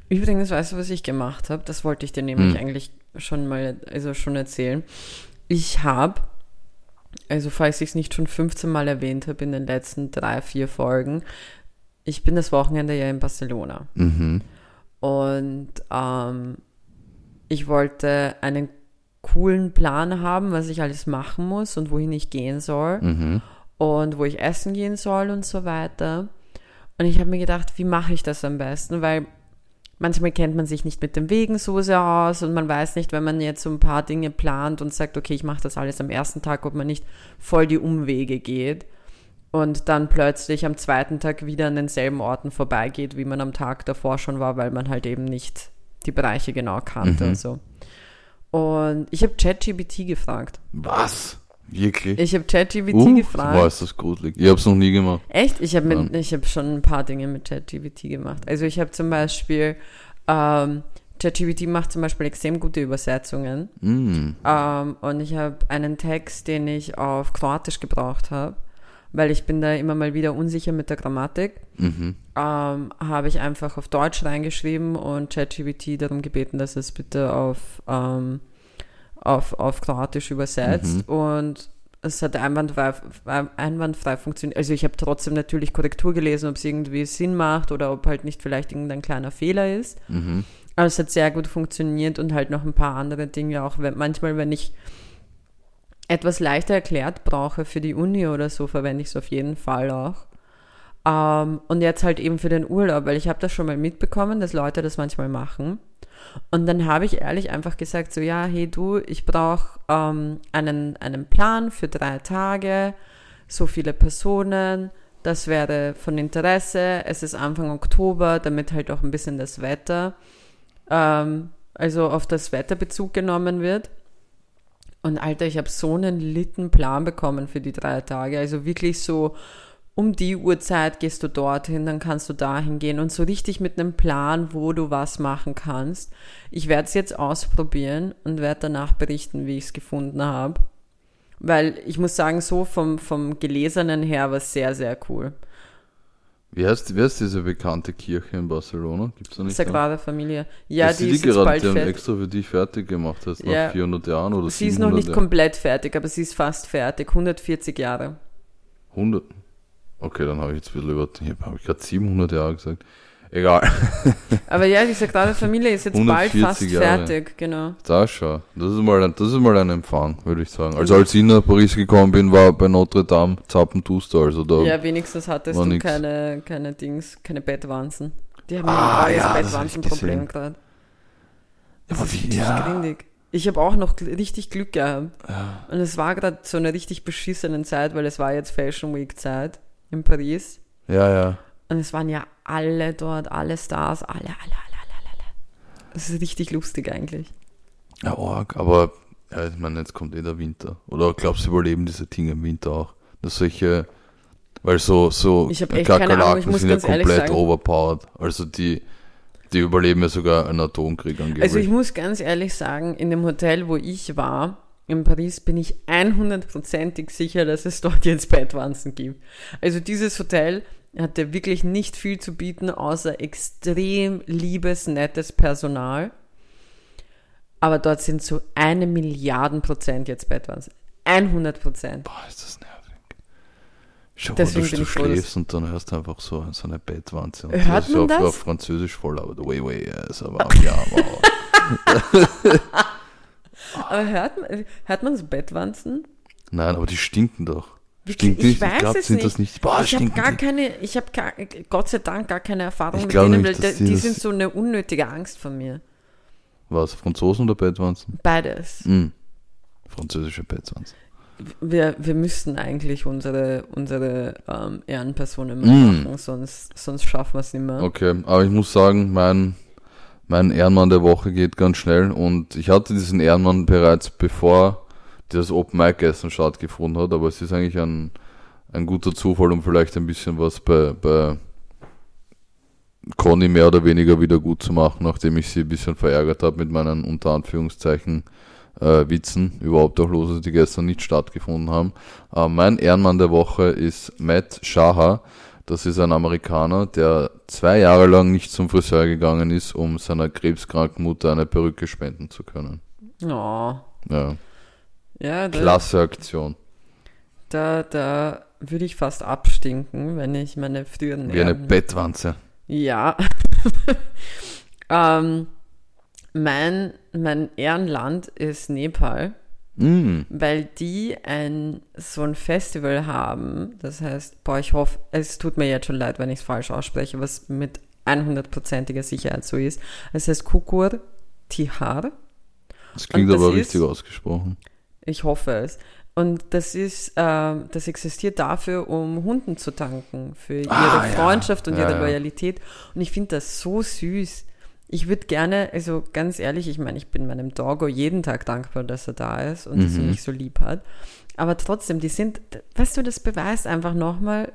Übrigens, weißt du, was ich gemacht habe? Das wollte ich dir nämlich Hm. eigentlich schon mal, also schon erzählen. Ich habe, also falls ich es nicht schon 15 Mal erwähnt habe in den letzten drei, vier Folgen, ich bin das Wochenende ja in Barcelona. Mhm. Und ähm, ich wollte einen coolen Plan haben, was ich alles machen muss und wohin ich gehen soll Mhm. und wo ich essen gehen soll und so weiter. Und ich habe mir gedacht, wie mache ich das am besten? Weil manchmal kennt man sich nicht mit den Wegen so sehr aus und man weiß nicht, wenn man jetzt so ein paar Dinge plant und sagt, okay, ich mache das alles am ersten Tag, ob man nicht voll die Umwege geht und dann plötzlich am zweiten Tag wieder an denselben Orten vorbeigeht, wie man am Tag davor schon war, weil man halt eben nicht die Bereiche genau kannte Mhm. und so. Und ich habe ChatGPT gefragt. Was? Wirklich? Ich habe ChatGPT uh, gefragt. Boah, ist das gruselig. Ich hab's noch nie gemacht. Echt? Ich habe hab schon ein paar Dinge mit ChatGPT gemacht. Also ich habe zum Beispiel, ähm, ChatGPT macht zum Beispiel extrem gute Übersetzungen. Mm. Ähm, und ich habe einen Text, den ich auf Kroatisch gebraucht habe, weil ich bin da immer mal wieder unsicher mit der Grammatik. Mhm. Ähm, habe ich einfach auf Deutsch reingeschrieben und ChatGPT darum gebeten, dass es bitte auf, ähm, auf, auf Kroatisch übersetzt. Und es hat einwandfrei, einwandfrei funktioniert. Also ich habe trotzdem natürlich Korrektur gelesen, ob es irgendwie Sinn macht oder ob halt nicht vielleicht irgendein kleiner Fehler ist. Mhm. Aber es hat sehr gut funktioniert und halt noch ein paar andere Dinge auch. Wenn, manchmal, wenn ich etwas leichter erklärt brauche für die Uni oder so, verwende ich es auf jeden Fall auch. Ähm, und jetzt halt eben für den Urlaub, weil ich habe das schon mal mitbekommen, dass Leute das manchmal machen. Und dann habe ich ehrlich einfach gesagt, so ja, hey du, ich brauche ähm, einen, einen Plan für drei Tage, so viele Personen, das wäre von Interesse, es ist Anfang Oktober, damit halt auch ein bisschen das Wetter, ähm, also auf das Wetter Bezug genommen wird. Und Alter, ich habe so einen litten Plan bekommen für die drei Tage. Also wirklich so, um die Uhrzeit gehst du dorthin, dann kannst du dahin gehen und so richtig mit einem Plan, wo du was machen kannst. Ich werde es jetzt ausprobieren und werde danach berichten, wie ich es gefunden habe. Weil ich muss sagen, so vom, vom Gelesenen her war es sehr, sehr cool. Wie heißt, wie heißt diese bekannte Kirche in Barcelona? Gibt's da nicht? Sagrada Familia. Ja, das die die ist gerade, bald die haben fertig. extra für dich fertig gemacht hast, nach Ja. 400 Jahren oder Sie ist noch nicht 700 komplett fertig, aber sie ist fast fertig. 140 Jahre. 100. Okay, dann habe ich jetzt ein bisschen über, habe ich gerade 700 Jahre gesagt. Egal. Aber ja, die Sagrada Familia ist jetzt bald 140 fast Jahre. fertig, genau. Da schau. Das ist mal ein, das ist mal ein Empfang, würde ich sagen. Also als ich nach Paris gekommen bin, war bei Notre Dame Zappenduster, also da. Ja, wenigstens hattest du nix. keine, keine Dings, keine Bettwanzen. Die haben Ah, ja ja, ein das Bettwanzenproblem gerade. Ja, aber wie, ja. grindig. Ich habe auch noch richtig Glück gehabt. Und es war gerade so eine richtig beschissene Zeit, weil es war jetzt Fashion Week Zeit in Paris. ja, ja. Und es waren ja alle dort, alle Stars, alle, alle, alle, alle, alle. Das ist richtig lustig eigentlich. Ja, arg, aber ja, ich meine, jetzt kommt eh der Winter. Oder glaubst du, überleben diese Dinge im Winter auch? Dass solche, weil so, so Ich hab echt keine Ahnung, ich muss sind ja komplett sagen- overpowered. Also die, die überleben ja sogar einen Atomkrieg angeblich. Also ich muss ganz ehrlich sagen, in dem Hotel, wo ich war, in Paris, bin ich 100%ig sicher, dass es dort jetzt Bettwanzen gibt. Also dieses Hotel hatte wirklich nicht viel zu bieten, außer extrem liebes, nettes Personal. Aber dort sind so eine Milliarden Prozent jetzt Bettwanzen. 100 Prozent. Boah, ist das nervig. Schau, Deswegen du, du schläfst und dann hörst du einfach so, so eine Bettwanze. Und Hört das ist man auf, das? auf Französisch voll, aber way, way, yes, aber ja, wow. Aber hört man, hört man so Bettwanzen? Nein, aber die stinken doch. Stinken ich nicht? weiß glaub, es nicht. Boah, ich habe gar die. keine, ich habe Gott sei Dank gar keine Erfahrung Ich mit denen, nicht, weil die, die sind so eine unnötige Angst von mir. Was, Franzosen oder Bettwanzen? Beides. Mm. Französische Bettwanzen. Wir, wir müssten eigentlich unsere, unsere ähm, Ehrenpersonen Mm. machen, sonst, sonst schaffen wir es nicht mehr. Okay, aber ich muss sagen, mein, mein Ehrenmann der Woche geht ganz schnell und ich hatte diesen Ehrenmann bereits bevor das Open Mic Essen stattgefunden hat, aber es ist eigentlich ein, ein guter Zufall, um vielleicht ein bisschen was bei, bei Conny mehr oder weniger wieder gut zu machen, nachdem ich sie ein bisschen verärgert habe mit meinen unter Anführungszeichen äh, Witzen über Obdachlose, die gestern nicht stattgefunden haben. Äh, mein Ehrenmann der Woche ist Matt Shaha. Das ist ein Amerikaner, der zwei Jahre lang nicht zum Friseur gegangen ist, um seiner krebskranken Mutter eine Perücke spenden zu können. Oh. Ja, Ja, da, klasse Aktion. da, da würde ich fast abstinken, wenn ich meine früheren Wie eine Bettwanze. Ja. ähm, mein, mein Ehrenland ist Nepal, Mm. weil die ein so ein Festival haben. Das heißt, boah, ich hoffe, es tut mir jetzt schon leid, wenn ich es falsch ausspreche, was mit 100%iger Sicherheit so ist. Es heißt Kukur Tihar. Das klingt Und das aber ist- richtig ausgesprochen. Ich hoffe es. Und das ist, ähm, das existiert dafür, um Hunden zu tanken, für ihre Ah, ja. Freundschaft und Ja, ihre ja. Loyalität. Und ich finde das so süß. Ich würde gerne, also ganz ehrlich, ich meine, ich bin meinem Doggo jeden Tag dankbar, dass er da ist und dass er Mhm. mich so lieb hat. Aber trotzdem, die sind, weißt du, das beweist einfach nochmal,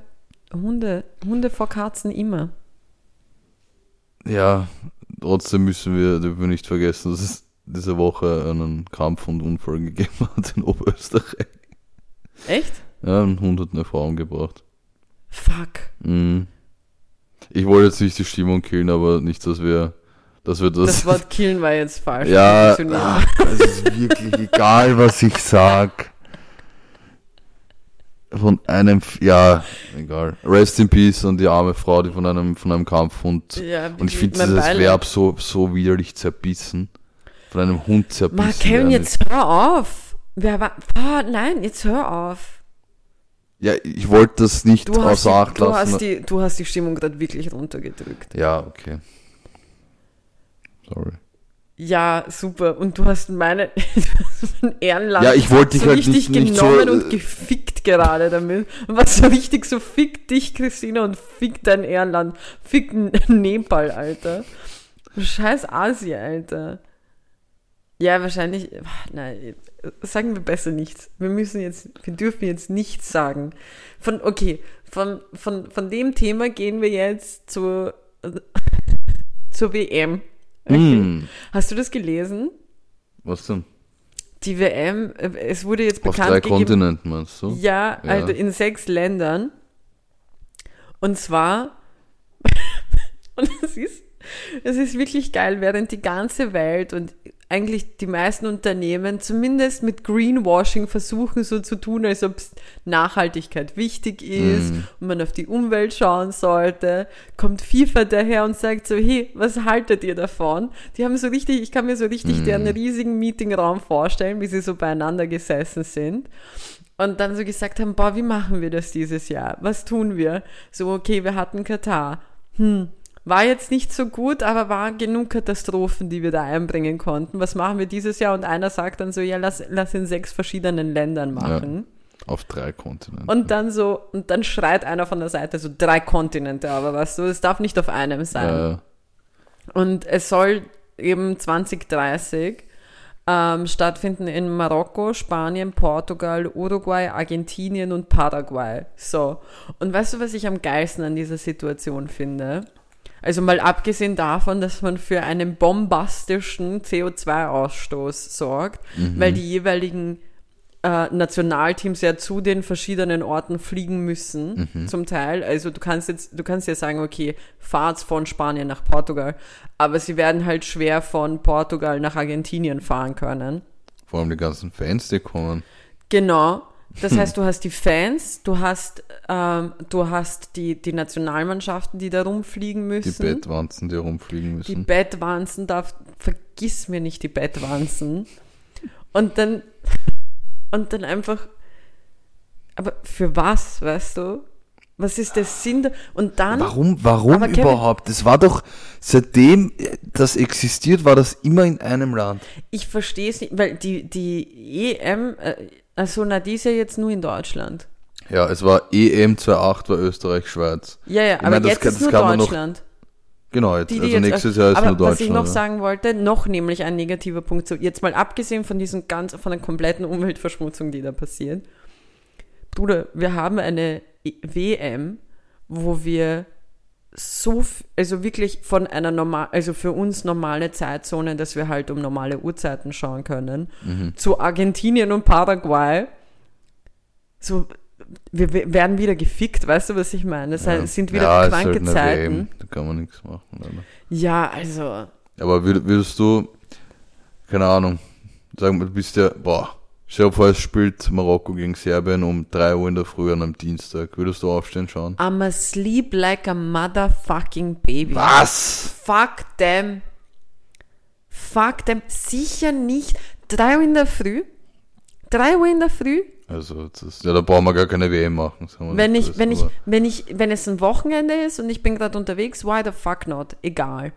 Hunde, Hunde vor Katzen immer. Ja, trotzdem müssen wir, dürfen wir nicht vergessen, dass es diese Woche einen Kampf und Unfall gegeben hat in Oberösterreich. Echt? Ja, ein Hund hat eine Frau umgebracht. Fuck. Mhm. Ich wollte jetzt nicht die Stimmung killen, aber nicht, dass wir, dass wir das. Das Wort killen war jetzt falsch. ja, ach, es ist wirklich egal, was ich sag. Von einem, ja, egal. Rest in Peace an die arme Frau, die von einem, von einem Kampfhund. Ja, Und ich finde dieses Beileid. Verb so, so widerlich zerbissen. Von einem Hund zerbissen. Ma, Kevin, jetzt hör auf. Wer war, oh, nein, jetzt hör auf. Ja, ich wollte das nicht Du außer Acht du, lassen. hast die, du hast die Stimmung gerade wirklich runtergedrückt. ja, okay. Sorry. Ja, super. Und du hast meine Ehrenland Ja, ich wollte dich so halt richtig nicht- nicht so, genommen äh, und gefickt gerade damit. Was so richtig so fick dich, Christina, und fick dein Ehrenland. Fick Nepal, Alter. Scheiß Asi, Alter. Ja, wahrscheinlich. Nein, sagen wir besser nichts. Wir müssen jetzt, wir dürfen jetzt nichts sagen. Von, okay, von, von, von dem Thema gehen wir jetzt zur, zur WM. Okay. Mm, Hast du das gelesen? was denn? Die WM, äh, es wurde jetzt Auf bekannt drei gegeben. Kontinenten meinst du? Ja, Ja. also in sechs Ländern. Und zwar, und es ist, es ist wirklich geil, während die ganze Welt und eigentlich die meisten Unternehmen zumindest mit Greenwashing versuchen so zu tun, als ob Nachhaltigkeit wichtig ist Mm. und man auf die Umwelt schauen sollte, kommt FIFA daher und sagt so, hey, was haltet ihr davon? Die haben so richtig, ich kann mir so richtig Mm. deren riesigen Meetingraum vorstellen, wie sie so beieinander gesessen sind. Und dann so gesagt haben, boah, wie machen wir das dieses Jahr? Was tun wir? So, okay, wir hatten Katar. Hm, war jetzt nicht so gut, aber war genug Katastrophen, die wir da einbringen konnten. Was machen wir dieses Jahr? Und einer sagt dann so, ja, lass, lass in sechs verschiedenen Ländern machen. Auf drei Kontinenten. Und dann so, und dann schreit einer von der Seite so drei Kontinente, aber weißt du, es darf nicht auf einem sein. ja, ja. Und es soll eben 2030 ähm, stattfinden in Marokko, Spanien, Portugal, Uruguay, Argentinien und Paraguay. So. Und weißt du, was ich am geilsten an dieser Situation finde? Also mal abgesehen davon, dass man für einen bombastischen CO2-Ausstoß sorgt, weil die jeweiligen äh, Nationalteams ja zu den verschiedenen Orten fliegen müssen, zum Teil. Also du kannst jetzt, du kannst ja sagen, okay, fahrt von Spanien nach Portugal, aber sie werden halt schwer von Portugal nach Argentinien fahren können. Vor allem die ganzen Fans, die kommen. Genau. Das heißt, du hast die Fans, du hast, ähm, du hast die, die Nationalmannschaften, die da rumfliegen Die müssen. Bettwanzen, die rumfliegen Die müssen. Bettwanzen darf, vergiss mir nicht die Bettwanzen. Und dann, und dann einfach, aber für was, weißt du? Was ist der Sinn? Und dann, Warum, warum Kevin- überhaupt? Das war doch, seitdem das existiert, war das immer in einem Land. ich verstehe es nicht, weil die, die EM, äh, also na, die ist ja jetzt nur in Deutschland. Ja, es war EM 28, war Österreich, Schweiz. Ja, ja, Ich aber meine, das jetzt kann- ist das nur noch- Deutschland. Genau, jetzt, Die, die also jetzt, nächstes Jahr ist aber nur Deutschland. was ich noch sagen wollte, noch nämlich ein negativer Punkt, jetzt mal abgesehen von diesem ganz, von der kompletten Umweltverschmutzung, die da passiert. Bruder, wir haben eine E- WM, wo wir so, also wirklich von einer normal, also für uns normale Zeitzone, dass wir halt um normale Uhrzeiten schauen können, Mhm. zu Argentinien und Paraguay. So, wir wir werden wieder gefickt, weißt du, was ich meine? Das Ja. heißt, sind wieder Ja, kranke halt Zeiten. Da kann man nichts machen. Leider. Ja, also, Aber würd- würdest du, keine Ahnung, sagen wir, du bist ja, boah, stell dir vor, es spielt Marokko gegen Serbien um 3 Uhr in der Früh an einem Dienstag. Würdest du aufstehen schauen? I'm asleep like a motherfucking baby. Was? Fuck them. Fuck them. Sicher nicht. Drei Uhr in der Früh? Drei Uhr in der Früh? Also, das, ja, da brauchen wir gar keine WM machen. Wenn ich, wenn ich, wenn ich, wenn es ein Wochenende ist und ich bin gerade unterwegs, why the fuck not? Egal.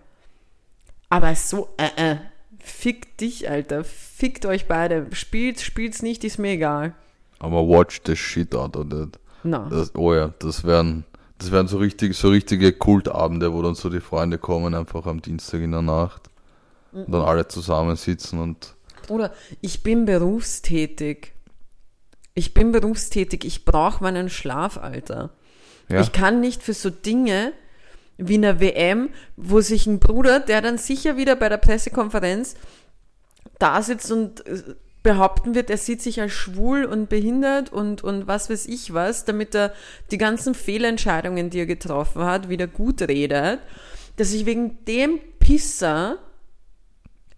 Aber so, äh, äh. Fick dich, Alter. Fickt euch beide. Spielt, spielt's nicht, ist mir egal. Aber watch the shit out of that. Na. Das, oh ja, das wären, das wären so richtig, so richtige Kultabende, wo dann so die Freunde kommen, einfach am Dienstag in der Nacht. Und dann alle zusammensitzen und, Oder ich bin berufstätig. Ich bin berufstätig. Ich brauche meinen Schlaf, Alter. ja. Ich kann nicht für so Dinge wie eine WM, wo sich ein Bruder, der dann sicher wieder bei der Pressekonferenz da sitzt und äh, behaupten wird, er sieht sich als schwul und behindert und, und was weiß ich was, damit er die ganzen Fehlentscheidungen, die er getroffen hat, wieder gut redet, dass ich wegen dem Pisser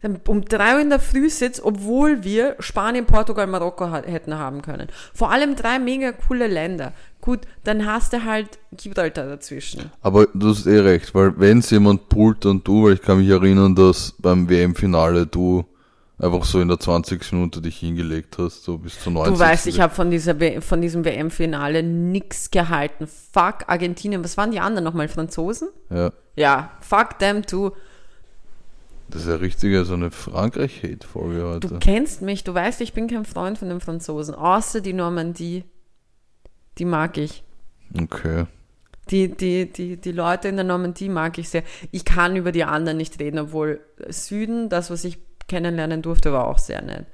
dann um drei Uhr in der Früh sitze, obwohl wir Spanien, Portugal, Marokko hätten haben können. Vor allem drei mega coole Länder. Gut, dann hast du halt Gibraltar dazwischen. Aber du hast eh recht, weil wenn es jemand pullt und du, weil ich kann mich erinnern, dass beim WM-Finale du einfach so in der 20. Minute dich hingelegt hast, so bis zur 90. Du weißt, ich habe von, dieser von diesem WM-Finale nix gehalten. Fuck Argentinien. Was waren die anderen nochmal? Franzosen? Ja, Ja, fuck them too. Das ist ja richtige so eine Frankreich-Hate-Folge Du heute. kennst mich, du weißt, ich bin kein Freund von den Franzosen. Außer die Normandie. Die mag ich. Okay. Die, die, die, die Leute in der Normandie mag ich sehr. Ich kann über die anderen nicht reden, obwohl Süden, das, was ich kennenlernen durfte, war auch sehr nett.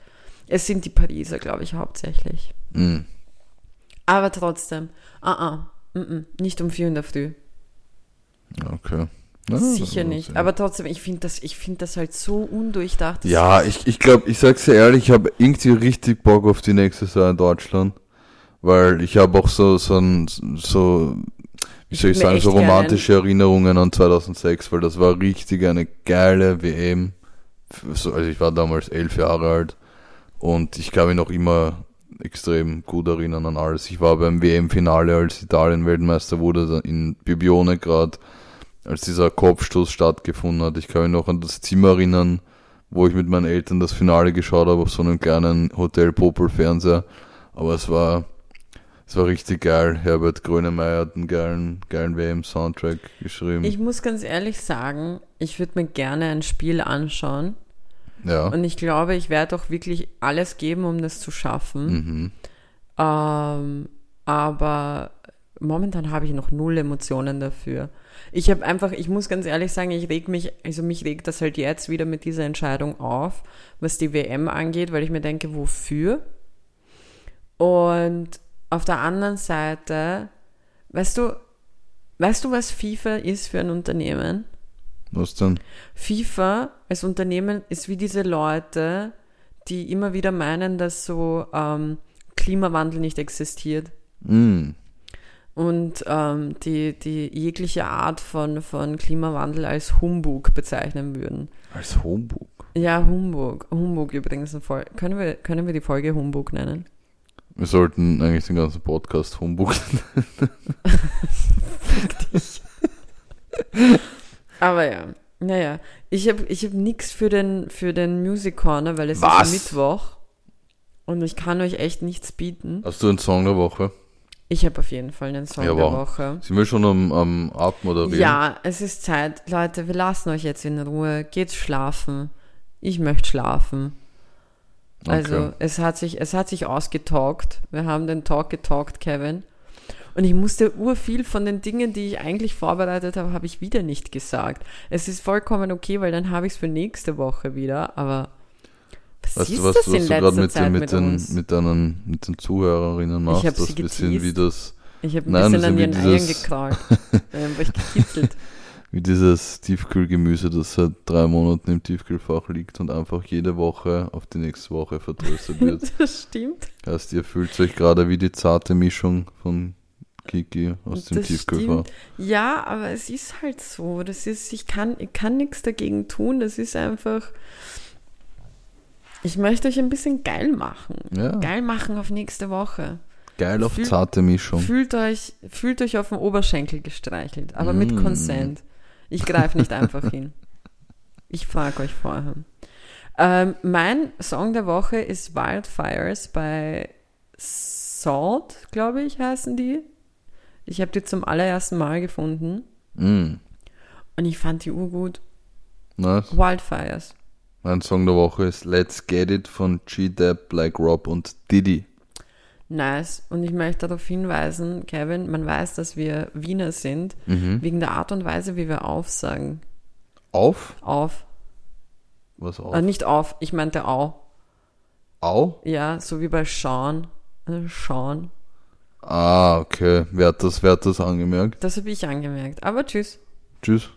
Es sind die Pariser, glaube ich, hauptsächlich. Mm. Aber trotzdem, ah, ah, mm, mm, nicht um vier in der Früh. Okay. Ja, Sicher also, nicht. Aber trotzdem, ich finde das, ich finde das halt so undurchdacht. Ja, ich, ich glaube, ich sag's dir ehrlich, ich habe irgendwie richtig Bock auf die nächste Saison in Deutschland. Weil ich habe auch so, so ein, so, wie soll ich sagen, so echt gerne- romantische Erinnerungen an 2006, weil das war richtig eine geile WM. So, Also ich war damals elf Jahre alt und ich kann mich noch immer extrem gut erinnern an alles. Ich war beim WM-Finale, als Italien Weltmeister wurde, in Bibione gerade, als dieser Kopfstoß stattgefunden hat. Ich kann mich noch an das Zimmer erinnern, wo ich mit meinen Eltern das Finale geschaut habe auf so einem kleinen Hotel Popel Fernseher. Aber es war, es war richtig geil. Herbert Grönemeyer hat einen geilen, geilen WM-Soundtrack geschrieben. Ich muss ganz ehrlich sagen, ich würde mir gerne ein Spiel anschauen. ja. Und ich glaube, ich werde auch wirklich alles geben, um das zu schaffen. Mhm. Ähm, aber momentan habe ich noch null Emotionen dafür. Ich habe einfach, ich muss ganz ehrlich sagen, ich reg mich, also mich regt das halt jetzt wieder mit dieser Entscheidung auf, was die WM angeht, weil ich mir denke, wofür? Und auf der anderen Seite, weißt du, weißt du, was FIFA ist für ein Unternehmen? Was denn? FIFA als Unternehmen ist wie diese Leute, die immer wieder meinen, dass so ähm, Klimawandel nicht existiert Mm. Und ähm, die, die jegliche Art von, von Klimawandel als Humbug bezeichnen würden. Als Homburg. Ja, Humbug. Humbug übrigens. Können, wir, können wir die Folge Humbug nennen? Wir sollten eigentlich den ganzen Podcast Humbug. Aber ja, naja. Ich habe ich hab nichts für den, für den Music Corner, weil es Was? ist Mittwoch und ich kann euch echt nichts bieten. Hast du einen Song der Woche? Ich habe auf jeden Fall einen Song Ja, der wow. Woche. Sind wir schon am, am Abmoderieren? Ja, es ist Zeit. Leute, wir lassen euch jetzt in Ruhe. Geht schlafen. Ich möchte schlafen. Also, Okay. es hat sich, es hat sich ausgetalkt. Wir haben den Talk getalkt, Kevin. Und ich musste urviel von den Dingen, die ich eigentlich vorbereitet habe, habe ich wieder nicht gesagt. Es ist vollkommen okay, weil dann habe ich es für nächste Woche wieder. Aber was Weißt ist du, was, was du gerade mit, mit, mit, den, mit, deinen, mit den Zuhörerinnen machst? hab das bisschen wie das. ich habe ein Nein, bisschen an ihren Eiern gekrallt. Dann habe ich gekitzelt. wie dieses Tiefkühlgemüse, das seit drei Monaten im Tiefkühlfach liegt und einfach jede Woche auf die nächste Woche vertröstet wird. das stimmt. Heißt, ihr fühlt euch gerade wie die zarte Mischung von Kiki aus dem Das Tiefkühlfach. stimmt. Ja, aber es ist halt so. Das ist, ich kann, ich kann nichts dagegen tun. Das ist einfach. Ich möchte euch ein bisschen geil machen. Ja. Geil machen auf nächste Woche. Geil auf Fühl- zarte Mischung. Fühlt euch, fühlt euch auf den Oberschenkel gestreichelt, aber mit Mm. Consent. Ich greife nicht einfach hin. Ich frage euch vorher. Ähm, mein Song der Woche ist Wildfires bei Salt, glaube ich, heißen die. Ich habe die zum allerersten Mal gefunden Mm. und ich fand die urgut. Nice. Wildfires. Mein Song der Woche ist Let's Get It von G-Dep, Black Rob und Diddy. Nice. Und ich möchte darauf hinweisen, Kevin, man weiß, dass wir Wiener sind, Mhm. wegen der Art und Weise, wie wir aufsagen. Auf? Auf. Was auf? Äh, nicht auf, ich meinte au. Au? Ja, so wie bei Sean. Also Sean. Ah, okay. Wer hat das, wer hat das angemerkt? Das habe ich angemerkt. Aber tschüss. Tschüss.